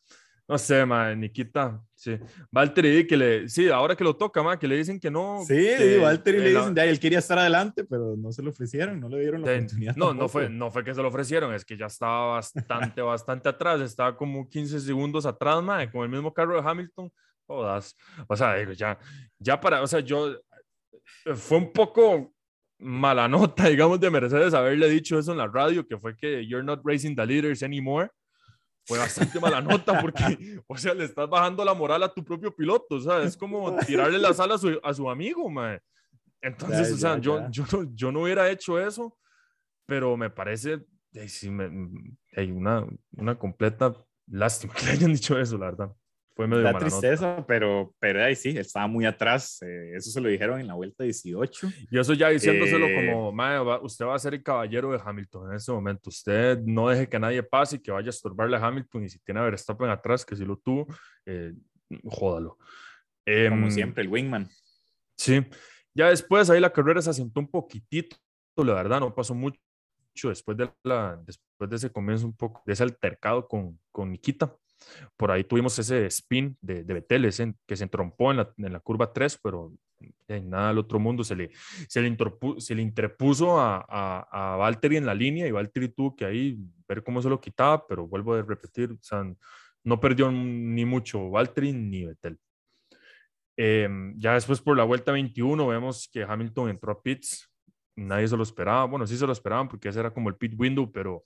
No sé, ma, Nikita, sí. Valtteri, que le, sí, ahora que lo toca, ma, que le dicen que no. Sí, que, Valtteri le dicen, ya, él quería estar adelante, pero no se lo ofrecieron, no le dieron la de- oportunidad. no, no fue, no fue que se lo ofrecieron, es que ya estaba bastante, bastante atrás, estaba como 15 segundos atrás, ma, con el mismo carro de Hamilton. Jodas. O sea, digo, ya, ya para, o sea, yo, fue un poco mala nota, digamos, de Mercedes haberle dicho eso en la radio, que fue que you're not racing the leaders anymore. Fue bastante mala nota porque, o sea, le estás bajando la moral a tu propio piloto, o sea, es como tirarle la sal a su, a su amigo, mae. Entonces, Ya, o sea, ya, yo, ya. yo, no, yo no hubiera hecho eso, pero me parece, hay una, una completa lástima que le hayan dicho eso, la verdad. Fue medio Da tristeza, pero, pero ahí sí, estaba muy atrás. eh, eso se lo dijeron en la vuelta 18. Y eso ya diciéndoselo Eh, como, "Mae, va- usted va a ser el caballero de Hamilton en este momento. Usted no deje que nadie pase y que vaya a estorbarle a Hamilton. Y si tiene a Verstappen atrás, que si lo tuvo, eh, jódalo. Como Em, siempre, el wingman. Sí. Ya después ahí la carrera se asentó un poquitito, la verdad, no pasó mucho después de, la, después de ese comienzo un poco, de ese altercado con, con Nikita. Por ahí tuvimos ese spin de, de ese que se entrompó en la, en la curva 3, pero eh, nada al otro mundo se le, se le, interpu- se le interpuso a, a, a Valtteri en la línea y Valtteri tuvo que ahí ver cómo se lo quitaba, pero vuelvo a repetir, o sea, no perdió ni mucho Valtteri ni Vettel. Em, ya después por la vuelta 21 vemos que Hamilton entró a pits, nadie se lo esperaba, bueno, sí se lo esperaban porque ese era como el pit window, pero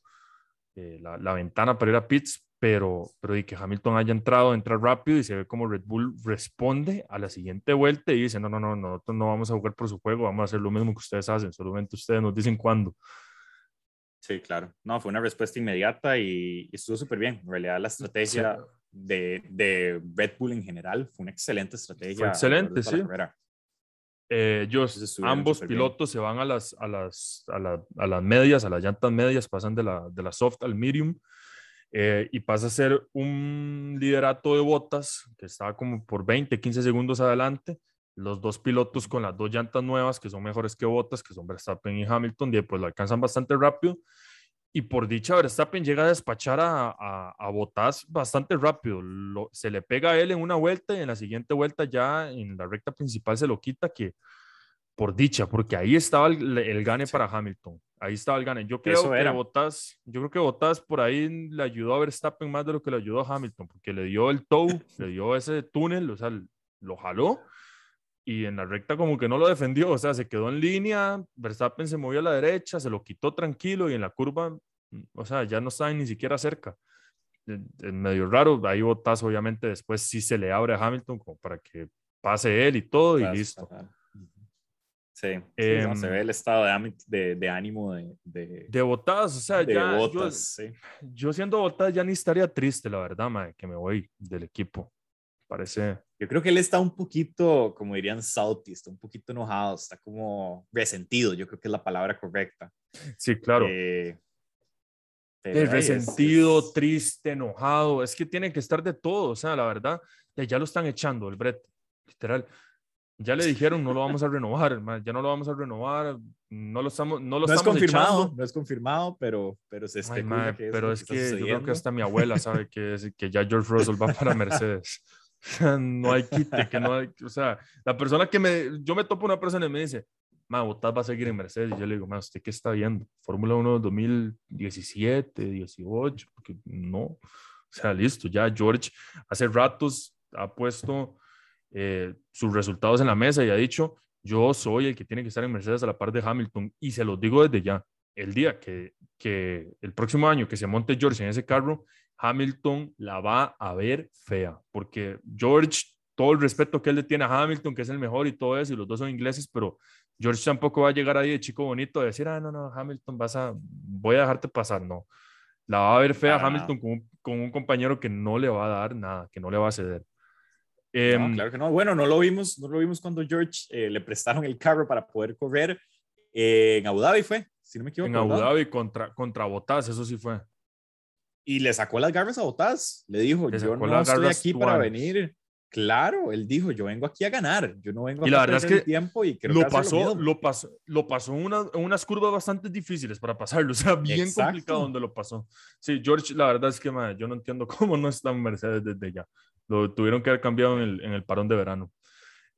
eh, la, la ventana para ir a pits, pero, pero y que Hamilton haya entrado, entra rápido y se ve como Red Bull responde a la siguiente vuelta y dice, no, no, no, nosotros no vamos a jugar por su juego, vamos a hacer lo mismo que ustedes hacen, solamente ustedes nos dicen cuándo. Sí, claro. No, fue una respuesta inmediata y, y estuvo súper bien. En realidad, la estrategia de, de Red Bull en general fue una excelente estrategia. Fue excelente, sí. Eh, ellos, ambos súper bien. pilotos se van a las, a, las, a, la- a las medias, a las llantas medias, pasan de la, de la soft al medium eh, y pasa a ser un liderato de botas que estaba como por 20, 15 segundos adelante. Los dos pilotos con las dos llantas nuevas que son mejores que botas, que son Verstappen y Hamilton, y pues lo alcanzan bastante rápido. Y por dicha, Verstappen llega a despachar a, a, a Bottas bastante rápido. Lo- se le pega a él en una vuelta y en la siguiente vuelta ya en la recta principal se lo quita, que por dicha, porque ahí estaba el, el gane para Hamilton. Ahí estaba el gane. Yo creo Eso que era. Bottas, yo creo que Bottas por ahí le ayudó a Verstappen más de lo que le ayudó a Hamilton, porque le dio el tow, le dio ese túnel, o sea, lo jaló y en la recta como que no lo defendió, o sea, se quedó en línea, Verstappen se movió a la derecha, se lo quitó tranquilo y en la curva, mm, o sea, ya no estaba ni siquiera cerca. Eh, medio raro, ahí Bottas obviamente después sí se le abre a Hamilton como para que pase él y todo y listo. Sí, sí, no, se Em, ve el estado de, de, de ánimo de, de, De Bottas, o sea, de ya yo- Bottas, sí. yo, siendo Bottas ya ni estaría triste, la verdad, mae, que me voy del equipo. Parece, Yo creo que él está un poquito, como dirían salty, está un poquito enojado, está como resentido, yo creo que es la palabra correcta. sí, claro. Eh, pero, Es es- resentido, es- triste, enojado, es que tiene que estar de todo, o sea, la verdad, ya lo están echando el Brett, literal. Ya le dijeron, no lo vamos a renovar, ma, ya no lo vamos a renovar, no lo estamos, no lo No es estamos confirmado, echando. no es confirmado, pero, pero se Ay, especula ma, que pero lo es está que yo creo que hasta mi abuela sabe que, es- que ya George Russell va para Mercedes. no hay quite, que no hay, o sea, la persona que me, yo me topo una persona y me dice, ma, Bottas va a seguir en Mercedes, y yo le digo, ma, ¿usted qué está viendo? Fórmula 1 2017, 18, porque no, o sea, listo, ya George hace ratos ha puesto eh, sus resultados en la mesa y ha dicho, yo soy el que tiene que estar en Mercedes a la par de Hamilton, y se los digo desde ya, el día que, que el próximo año que se monte George en ese carro, Hamilton la va a ver fea, porque George, todo el respeto que él le tiene a Hamilton, que es el mejor y todo eso, y los dos son ingleses, pero George tampoco va a llegar ahí de chico bonito a decir, ah, no, no, Hamilton, vas a, voy a dejarte pasar, no. La va a ver fea Para Hamilton con con un compañero que no le va a dar nada, que no le va a ceder. No, Em, claro que no. Bueno, no lo vimos, no lo vimos cuando George eh, le prestaron el carro para poder correr eh, en Abu Dhabi fue, si no me equivoco. en Abu. Dhabi contra, contra Bottas, eso sí fue. Y le sacó las garras a Bottas. Le dijo, Le yo no estoy aquí para venir Claro, él dijo, yo vengo aquí a ganar, yo no vengo a y la verdad es que tiempo y creo lo, que pasó, lo, lo, pasó, lo pasó en, una, en unas curvas bastante difíciles para pasarlo, o sea, bien Exacto. complicado donde lo pasó. Sí, George, la verdad es que man, yo no entiendo cómo no está en Mercedes desde ya. Lo tuvieron que haber cambiado en el, en el parón de verano.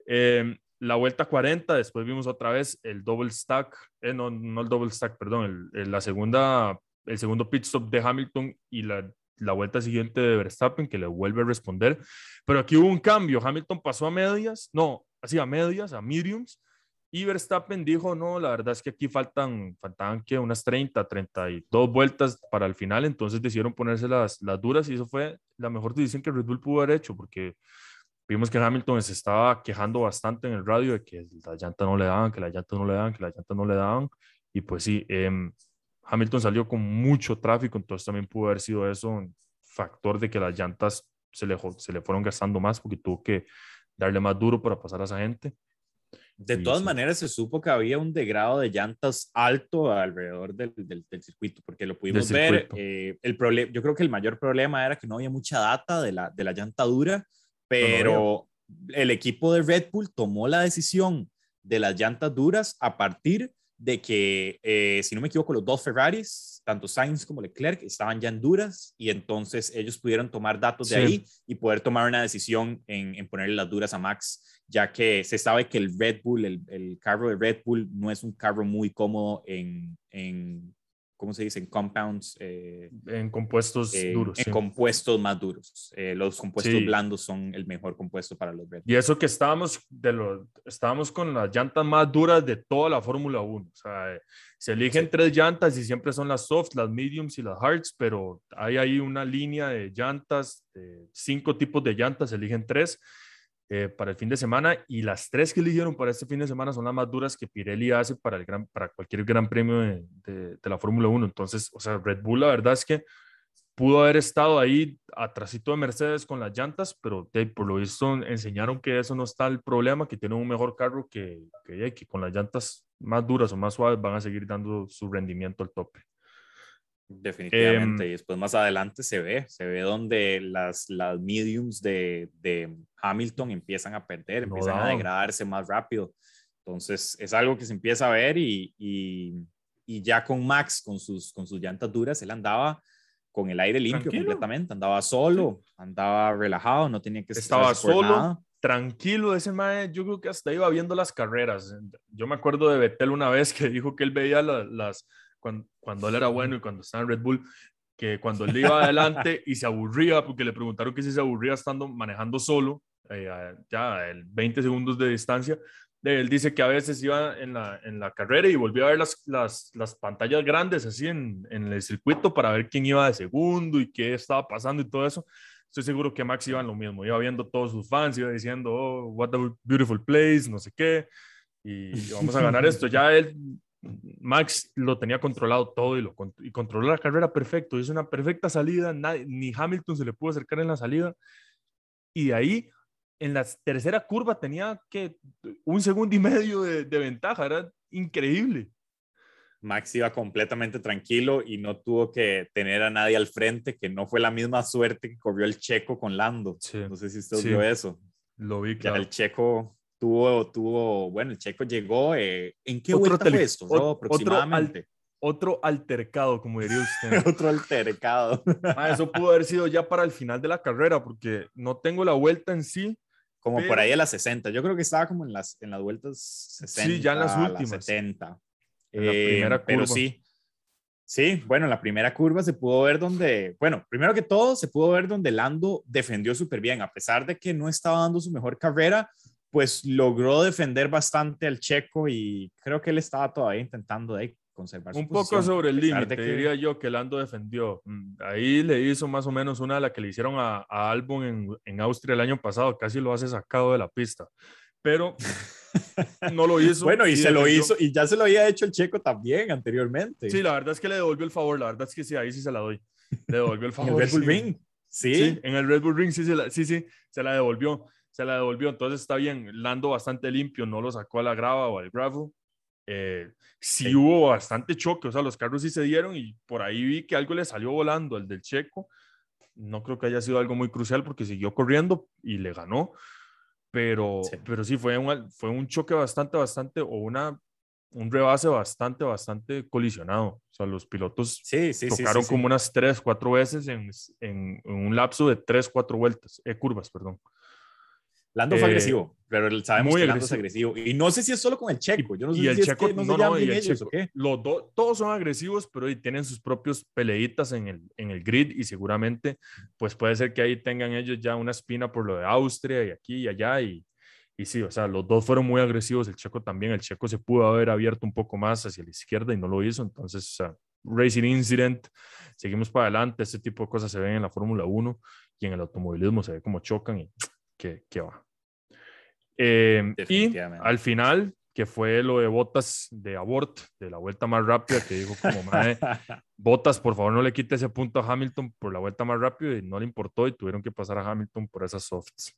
Eh, la vuelta 40, después vimos otra vez el double stack, eh, no, no el double stack, perdón, el, el, la segunda, el segundo pit stop de Hamilton y la, la vuelta siguiente de Verstappen que le vuelve a responder. Pero aquí hubo un cambio, Hamilton pasó a medias, no, así a medias, a mediums, y Verstappen dijo, no, la verdad es que aquí faltan, faltaban que unas 30, 32 vueltas para el final, entonces decidieron ponerse las, las duras y eso fue la mejor decisión que Red Bull pudo haber hecho, porque vimos que Hamilton se estaba quejando bastante en el radio de que la llanta no le daban, que la llanta no le daban, que la llanta no le daban. Y pues sí, eh, Hamilton salió con mucho tráfico, entonces también pudo haber sido eso un factor de que las llantas se le, se le fueron gastando más porque tuvo que darle más duro para pasar a esa gente. De y todas sí. maneras, se supo que había un degrado de llantas alto alrededor del, del, del circuito, porque lo pudimos ver. Eh, el problema, yo creo que el mayor problema era que no había mucha data de la, de la llanta dura pero el equipo de Red Bull tomó la decisión de las llantas duras a partir de que, eh, si no me equivoco, los dos Ferraris, tanto Sainz como Leclerc, estaban ya en duras y entonces ellos pudieron tomar datos de ahí y poder tomar una decisión en, en, ponerle las duras a Max, ya que se sabe que el Red Bull, el, el carro de Red Bull, no es un carro muy cómodo en, en ¿cómo se dice? En compounds. Eh, en compuestos eh, duros. En sí. compuestos más duros. Eh, los compuestos sí. blandos son el mejor compuesto para los Red Y eso que estábamos, de lo, estábamos con las llantas más duras de toda la Fórmula 1. O sea, se eligen sí. tres llantas y siempre son las soft, las mediums y las hards, pero hay ahí una línea de llantas, de cinco tipos de llantas, se eligen tres. Eh, para el fin de semana y las tres que eligieron para este fin de semana son las más duras que Pirelli hace para, el gran, para cualquier gran premio de, de, de la Fórmula 1. Entonces, o sea, Red Bull la verdad es que pudo haber estado ahí atrásito de Mercedes con las llantas, pero de, por lo visto enseñaron que eso no está el problema, que tienen un mejor carro que, que, que con las llantas más duras o más suaves van a seguir dando su rendimiento al tope. Definitivamente, eh, y después más adelante se ve, se ve donde las, las mediums de, de Hamilton empiezan a perder, no empiezan a degradarse más rápido. Entonces es algo que se empieza a ver y, y, y, ya con Max, con sus, con sus llantas duras, él andaba con el aire limpio tranquilo. completamente, andaba solo, sí. andaba relajado, no tenía que Estaba solo, nada. tranquilo, ese mae, yo creo que hasta iba viendo las carreras. Yo me acuerdo de Betel una vez que dijo que él veía las cuando, cuando él era bueno y cuando estaba en Red Bull, que cuando él iba adelante y se aburría, porque le preguntaron que si se aburría estando manejando solo, eh, ya el 20 segundos de distancia, él dice que a veces iba en la, en la carrera y volvía a ver las, las, las pantallas grandes así en, en, el circuito para ver quién iba de segundo y qué estaba pasando y todo eso. Estoy seguro que Max iba en lo mismo, iba viendo todos sus fans, iba diciendo, oh, what a beautiful place, no sé qué, y vamos a ganar esto. Ya él Max lo tenía controlado todo y, lo, y controló la carrera perfecto. Hizo una perfecta salida, nadie, ni Hamilton se le pudo acercar en la salida. Y de ahí, en la tercera curva, tenía que un segundo y medio de, de ventaja. Era increíble. Max iba completamente tranquilo y no tuvo que tener a nadie al frente, que no fue la misma suerte que corrió el checo con Lando. Sí. No sé si usted sí. vio eso. Lo vi, claro. El checo tuvo, tuvo, bueno, el checo llegó, eh, ¿en qué otro vuelta fue esto? Otro, aproximadamente. Otro, otro, altercado, como diría usted. otro altercado. ah, eso pudo haber sido ya para el final de la carrera, porque no tengo la vuelta en sí. Como pero... por ahí a las 60, yo creo que estaba como en las, en las vueltas 60. Sí, ya en las últimas. Las 70. En la eh, primera curva. Pero sí, Sí, bueno, en la primera curva se pudo ver donde, bueno, primero que todo, se pudo ver donde Lando defendió súper bien, a pesar de que no estaba dando su mejor carrera, pues logró defender bastante al checo y creo que él estaba todavía intentando de conservar su Un poco sobre el límite, que... diría yo que Lando defendió. Mm, ahí le hizo más o menos una de la que le hicieron a, a Albon en, en, Austria el año pasado, casi lo hace sacado de la pista. Pero no lo hizo. bueno, y, y se defendió. lo hizo, y ya se lo había hecho el checo también anteriormente. Sí, la verdad es que le devolvió el favor, la verdad es que sí, ahí sí se la doy. Le devolvió el favor. en el Red Bull sí. Ring. ¿Sí? ¿Sí? en el Red Bull Ring sí, sí, sí, sí, se la devolvió se la devolvió, entonces está bien, Lando bastante limpio, no lo sacó a la grava o al gravel. Eh, sí, sí, hubo bastante choque, o sea, los carros sí se dieron y por ahí vi que algo le salió volando, el del checo. no creo que haya sido algo muy crucial porque siguió corriendo y le ganó, pero sí, pero sí fue, un, fue un choque bastante, bastante, o una, un rebase bastante, bastante colisionado. O sea, los pilotos sí, sí, tocaron como unas tres, cuatro veces en, en, en, un lapso de tres, cuatro vueltas, eh, curvas, perdón. Lando fue eh, agresivo, pero sabemos muy que Lando es agresivo. Y no sé si es solo con el checo. Yo no sé y si el es checo, que no, no, se no, y el ellos, checo. ¿o qué? Los do- todos son agresivos, pero tienen sus propios peleitas en el, en el grid y seguramente, pues puede ser que ahí tengan ellos ya una espina por lo de Austria y aquí y allá. Y, y sí, o sea, los dos fueron muy agresivos. El checo también. El checo se pudo haber abierto un poco más hacia la izquierda y no lo hizo. Entonces, o sea, Racing Incident, seguimos para adelante. Este tipo de cosas se ven en la Fórmula 1 y en el automovilismo se ve como chocan y que, que va. Eh, y al final, que fue lo de botas de abort, de la vuelta más rápida, que dijo como, madre, botas, por favor no le quite ese punto a Hamilton por la vuelta más rápida y no le importó y tuvieron que pasar a Hamilton por esas softs.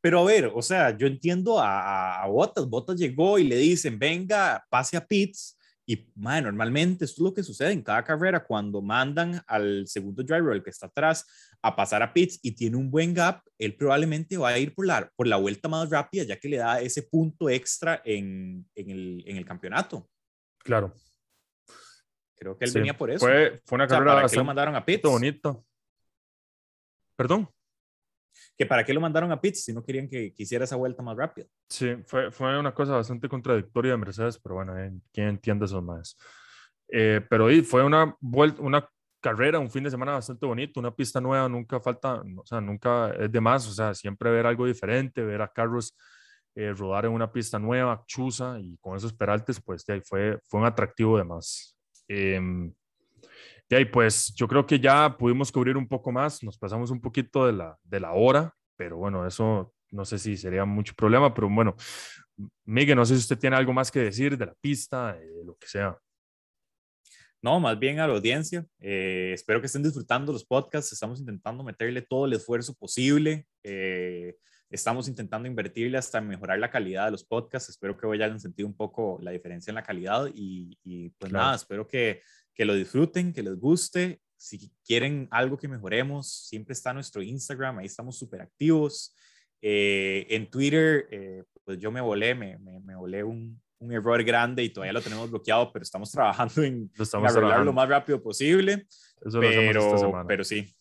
Pero a ver, o sea, yo entiendo a, a, Bottas. Bottas llegó y le dicen, venga, pase a pits. Y, madre, normalmente esto es lo que sucede en cada carrera cuando mandan al segundo driver, el que está atrás, a pasar a pits y tiene un buen gap, él probablemente va a ir por la, por la vuelta más rápida, ya que le da ese punto extra en, en, el, en el campeonato. Claro. Creo que él Sí, venía por eso. Fue, fue una O sea, carrera ¿para qué lo mandaron a pits? bonita. Perdón. Que para qué lo mandaron a pits si no querían que, que hiciera esa vuelta más rápida. Sí, fue, fue una cosa bastante contradictoria de Mercedes, pero bueno, eh, ¿quién entiende eso más? Eh, pero y fue una, vuelta, una carrera, un fin de semana bastante bonito, una pista nueva, nunca falta, o sea, nunca es de más, o sea, siempre ver algo diferente, ver a Carlos eh, rodar en una pista nueva, chusa, y con esos peraltes, pues de ahí fue, fue un atractivo de más. Eh, de ahí, pues yo creo que ya pudimos cubrir un poco más, nos pasamos un poquito de la, de la hora, pero bueno, eso no sé si sería mucho problema, pero bueno, Miguel, no sé si usted tiene algo más que decir de la pista, de lo que sea. No, más bien a la audiencia. Eh, espero que estén disfrutando los podcasts. Estamos intentando meterle todo el esfuerzo posible. Eh, estamos intentando invertirle hasta mejorar la calidad de los podcasts. Espero que hoy hayan sentido un poco la diferencia en la calidad y, y pues Claro. nada, espero que, que lo disfruten, que les guste. Si quieren algo que mejoremos, siempre está nuestro Instagram, ahí estamos súper activos. Eh, en Twitter, eh, pues yo me volé, me, me, me volé un, un error grande y todavía lo tenemos bloqueado, pero estamos trabajando en, Lo en estamos arreglarlo trabajando. lo más rápido posible. Eso lo hacemos esta Pero, pero sí,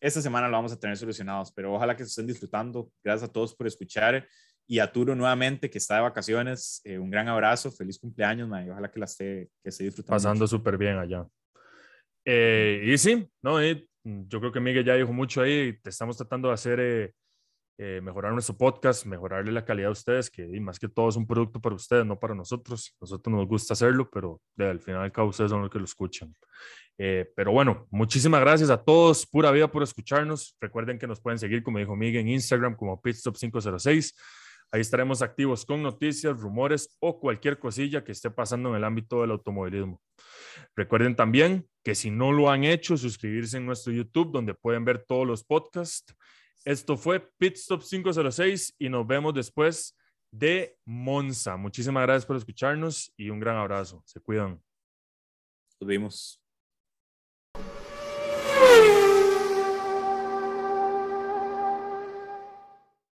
esta semana lo vamos a tener solucionados, pero ojalá que se estén disfrutando. Gracias a todos por escuchar. Y a Turo nuevamente, que está de vacaciones, eh, un gran abrazo, feliz cumpleaños, man, y ojalá que la esté, que esté disfrutando. pasando súper bien allá. Eh, y sí, no, Y, mm, yo creo que Miguel ya dijo mucho ahí, te estamos tratando de hacer eh, mejorar nuestro podcast, mejorarle la calidad a ustedes, que y más que todo es un producto para ustedes, no para nosotros. Nosotros nos gusta hacerlo, pero de, al final y al cabo ustedes son los que lo escuchan. Eh, pero bueno, muchísimas gracias a todos, pura vida por escucharnos. Recuerden que nos pueden seguir, como dijo Miguel, en Instagram como Pitstop506. Ahí estaremos activos con noticias, rumores o cualquier cosilla que esté pasando en el ámbito del automovilismo. Recuerden también que si no lo han hecho, suscribirse en nuestro YouTube, donde pueden ver todos los podcasts. Esto fue Pitstop 506 y nos vemos después de Monza. Muchísimas gracias por escucharnos y un gran abrazo. Se cuidan. Nos vimos.